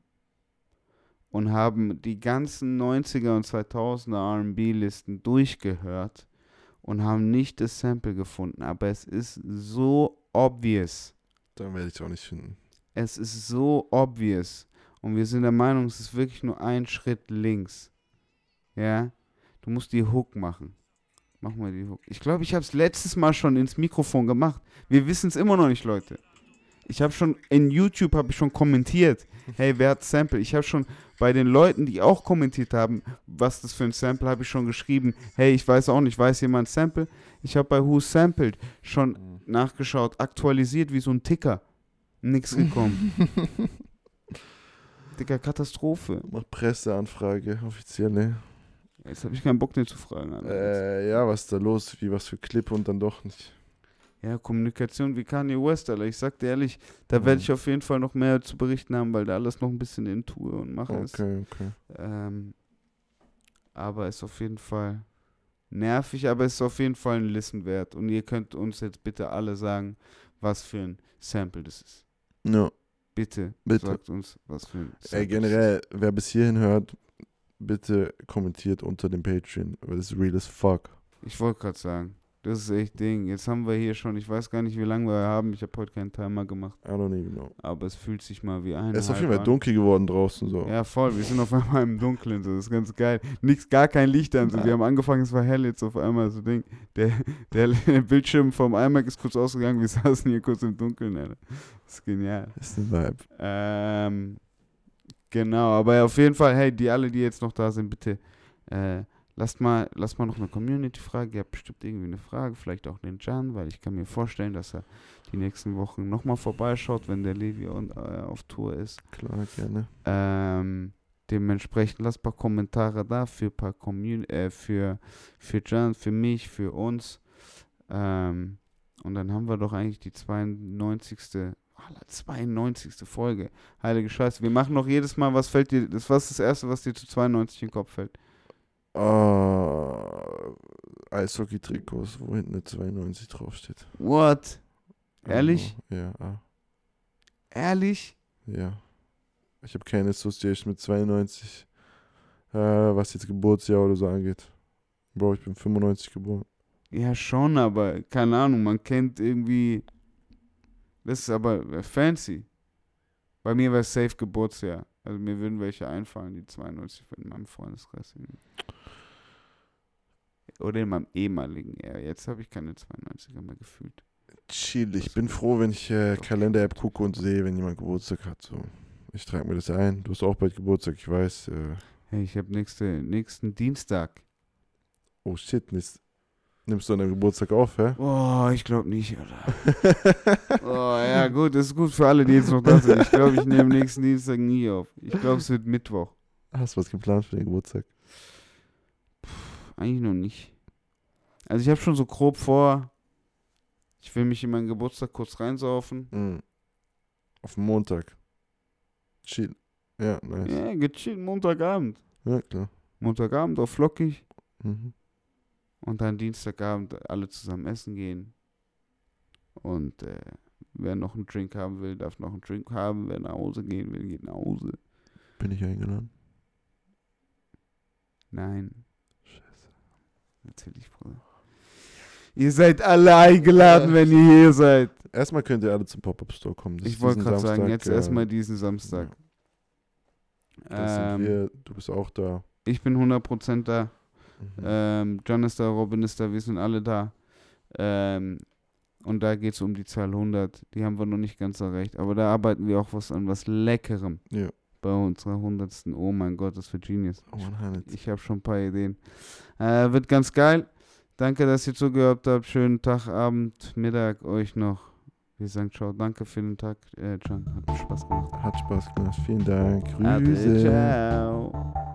und haben die ganzen 90er und 2000er RB-Listen durchgehört und haben nicht das Sample gefunden. Aber es ist so obvious. Dann werde ich es auch nicht finden. Es ist so obvious. Und wir sind der Meinung, es ist wirklich nur ein Schritt links. Ja? Du musst die Hook machen. Mach mal die Hook. Ich glaube, ich habe es letztes Mal schon ins Mikrofon gemacht. Wir wissen es immer noch nicht, Leute. Ich habe schon in YouTube habe ich schon kommentiert. Hey, wer hat Sample? Ich habe schon bei den Leuten, die auch kommentiert haben, was das für ein Sample, habe ich schon geschrieben. Hey, ich weiß auch nicht, weiß jemand Sample? Ich habe bei Who Sampled schon Mhm. nachgeschaut, aktualisiert wie so ein Ticker. Nix gekommen. Digga, Katastrophe. Mach Presseanfrage, offizielle. Jetzt habe ich keinen Bock, den zu fragen. Alter. Äh, ja, was ist da los? Wie was für Clip und dann doch nicht. Ja, Kommunikation wie Kanye West, Alter. Ich sag dir ehrlich, da werde Mhm. ich auf jeden Fall noch mehr zu berichten haben, weil da alles noch ein bisschen in Tour und Mache ist. Okay, okay. Ähm, aber ist auf jeden Fall nervig, aber ist auf jeden Fall ein Listen wert. Und ihr könnt uns jetzt bitte alle sagen, was für ein Sample das ist. Ja. Bitte, Bitte. sagt uns, was für ein Ey, generell, wer bis hierhin hört, bitte kommentiert unter dem Patreon, weil das ist real as fuck. Ich wollte gerade sagen, das ist echt Ding. Jetzt haben wir hier schon, ich weiß gar nicht, wie lange wir haben. Ich habe heute keinen Timer gemacht, I don't even know. aber es fühlt sich mal wie ein. Es ist auf jeden Fall dunkel geworden draußen so. Ja, voll. Wir sind auf einmal im Dunkeln. So. Das ist ganz geil. Nix, gar kein Licht an. So. Wir haben angefangen, es war hell, jetzt auf einmal so Ding. Der, der, der Bildschirm vom iMac ist kurz ausgegangen. Wir saßen hier kurz im Dunkeln, Alter. Das ist genial. Das ist ein Vibe. Ähm, genau, aber auf jeden Fall, hey, die alle, die jetzt noch da sind, bitte äh, lasst mal, lasst mal noch eine Community-Frage. Ihr habt bestimmt irgendwie eine Frage, vielleicht auch den Jan, weil ich kann mir vorstellen, dass er die nächsten Wochen nochmal vorbeischaut, wenn der Levi on, äh, auf Tour ist. Klar, gerne. Ähm, dementsprechend lasst ein paar Kommentare da für paar Commun äh, für für Jan, für mich, für uns. Ähm, und dann haben wir doch eigentlich die 92. Alter, 92. Folge. Heilige Scheiße. Wir machen noch jedes Mal, was fällt dir, das was ist das erste, was dir zu 92 in den Kopf fällt? Ah, Eishockey-Trikots, wo hinten eine 92 draufsteht. What? Ehrlich? Ja, ah, Ehrlich? ja. Ich habe keine Association mit 92, äh, was jetzt Geburtsjahr oder so angeht. Bro, ich bin 95 geboren. Ja, schon, aber keine Ahnung, man kennt irgendwie. Das ist aber äh, fancy. Bei mir wäre es safe Geburtsjahr. Also mir würden welche einfallen, die 92 in meinem Freundeskreis sind. Oder in meinem ehemaligen eher. Jetzt habe ich keine 92er mehr gefühlt. Chill, ich bin froh, wenn ich äh. Kalender-App gucke und sehe, wenn jemand Geburtstag hat. So. Ich trage mir das ein. Du hast auch bald Geburtstag, ich weiß. Äh, Hey, ich habe nächste, nächsten Dienstag. oh shit, nimmst, nimmst du an deinem Geburtstag auf, hä? Oh, ich glaube nicht, Alter. Oh, ja, gut, das ist gut für alle, die jetzt noch da sind. Ich glaube, ich nehme nächsten Dienstag nie auf. Ich glaube, es wird Mittwoch. Hast du was geplant für den Geburtstag? Eigentlich noch nicht. Also ich habe schon so grob vor, ich will mich in meinen Geburtstag kurz reinsaufen. Mhm. Auf Montag. Chill. Ja, nice. Ja, gechillt, Montagabend. Ja, klar. Montagabend auf flockig. Mhm. Und dann Dienstagabend alle zusammen essen gehen. Und äh, wer noch einen Drink haben will, darf noch einen Drink haben. Wer nach Hause gehen will, geht nach Hause. Bin ich eingeladen? Nein. Natürlich, Bruder. Ihr seid alle eingeladen, Ja. wenn ihr hier seid. Erstmal könnt ihr alle zum Pop-Up-Store kommen. Das Ich wollte gerade sagen, jetzt äh, erstmal diesen Samstag. Sind Ähm, wir. Du bist auch da. ich bin 100% da. Mhm. Ähm, John ist da, Robin ist da, wir sind alle da. Ähm, und da geht es um die Zahl 100. Die haben wir noch nicht ganz erreicht. Aber da arbeiten wir auch was an was Leckerem Ja. Bei unserer 100. Oh mein Gott, das wird Genius. Oh, 100. Ich habe schon ein paar Ideen. Äh, wird ganz geil. Danke, dass ihr zugehört habt. Schönen Tag, Abend, Mittag euch noch. Wir sagen ciao. Danke für den Tag, äh, John. Hat Spaß gemacht. Hat Spaß gemacht. Vielen Dank. Ade, Grüße. ciao.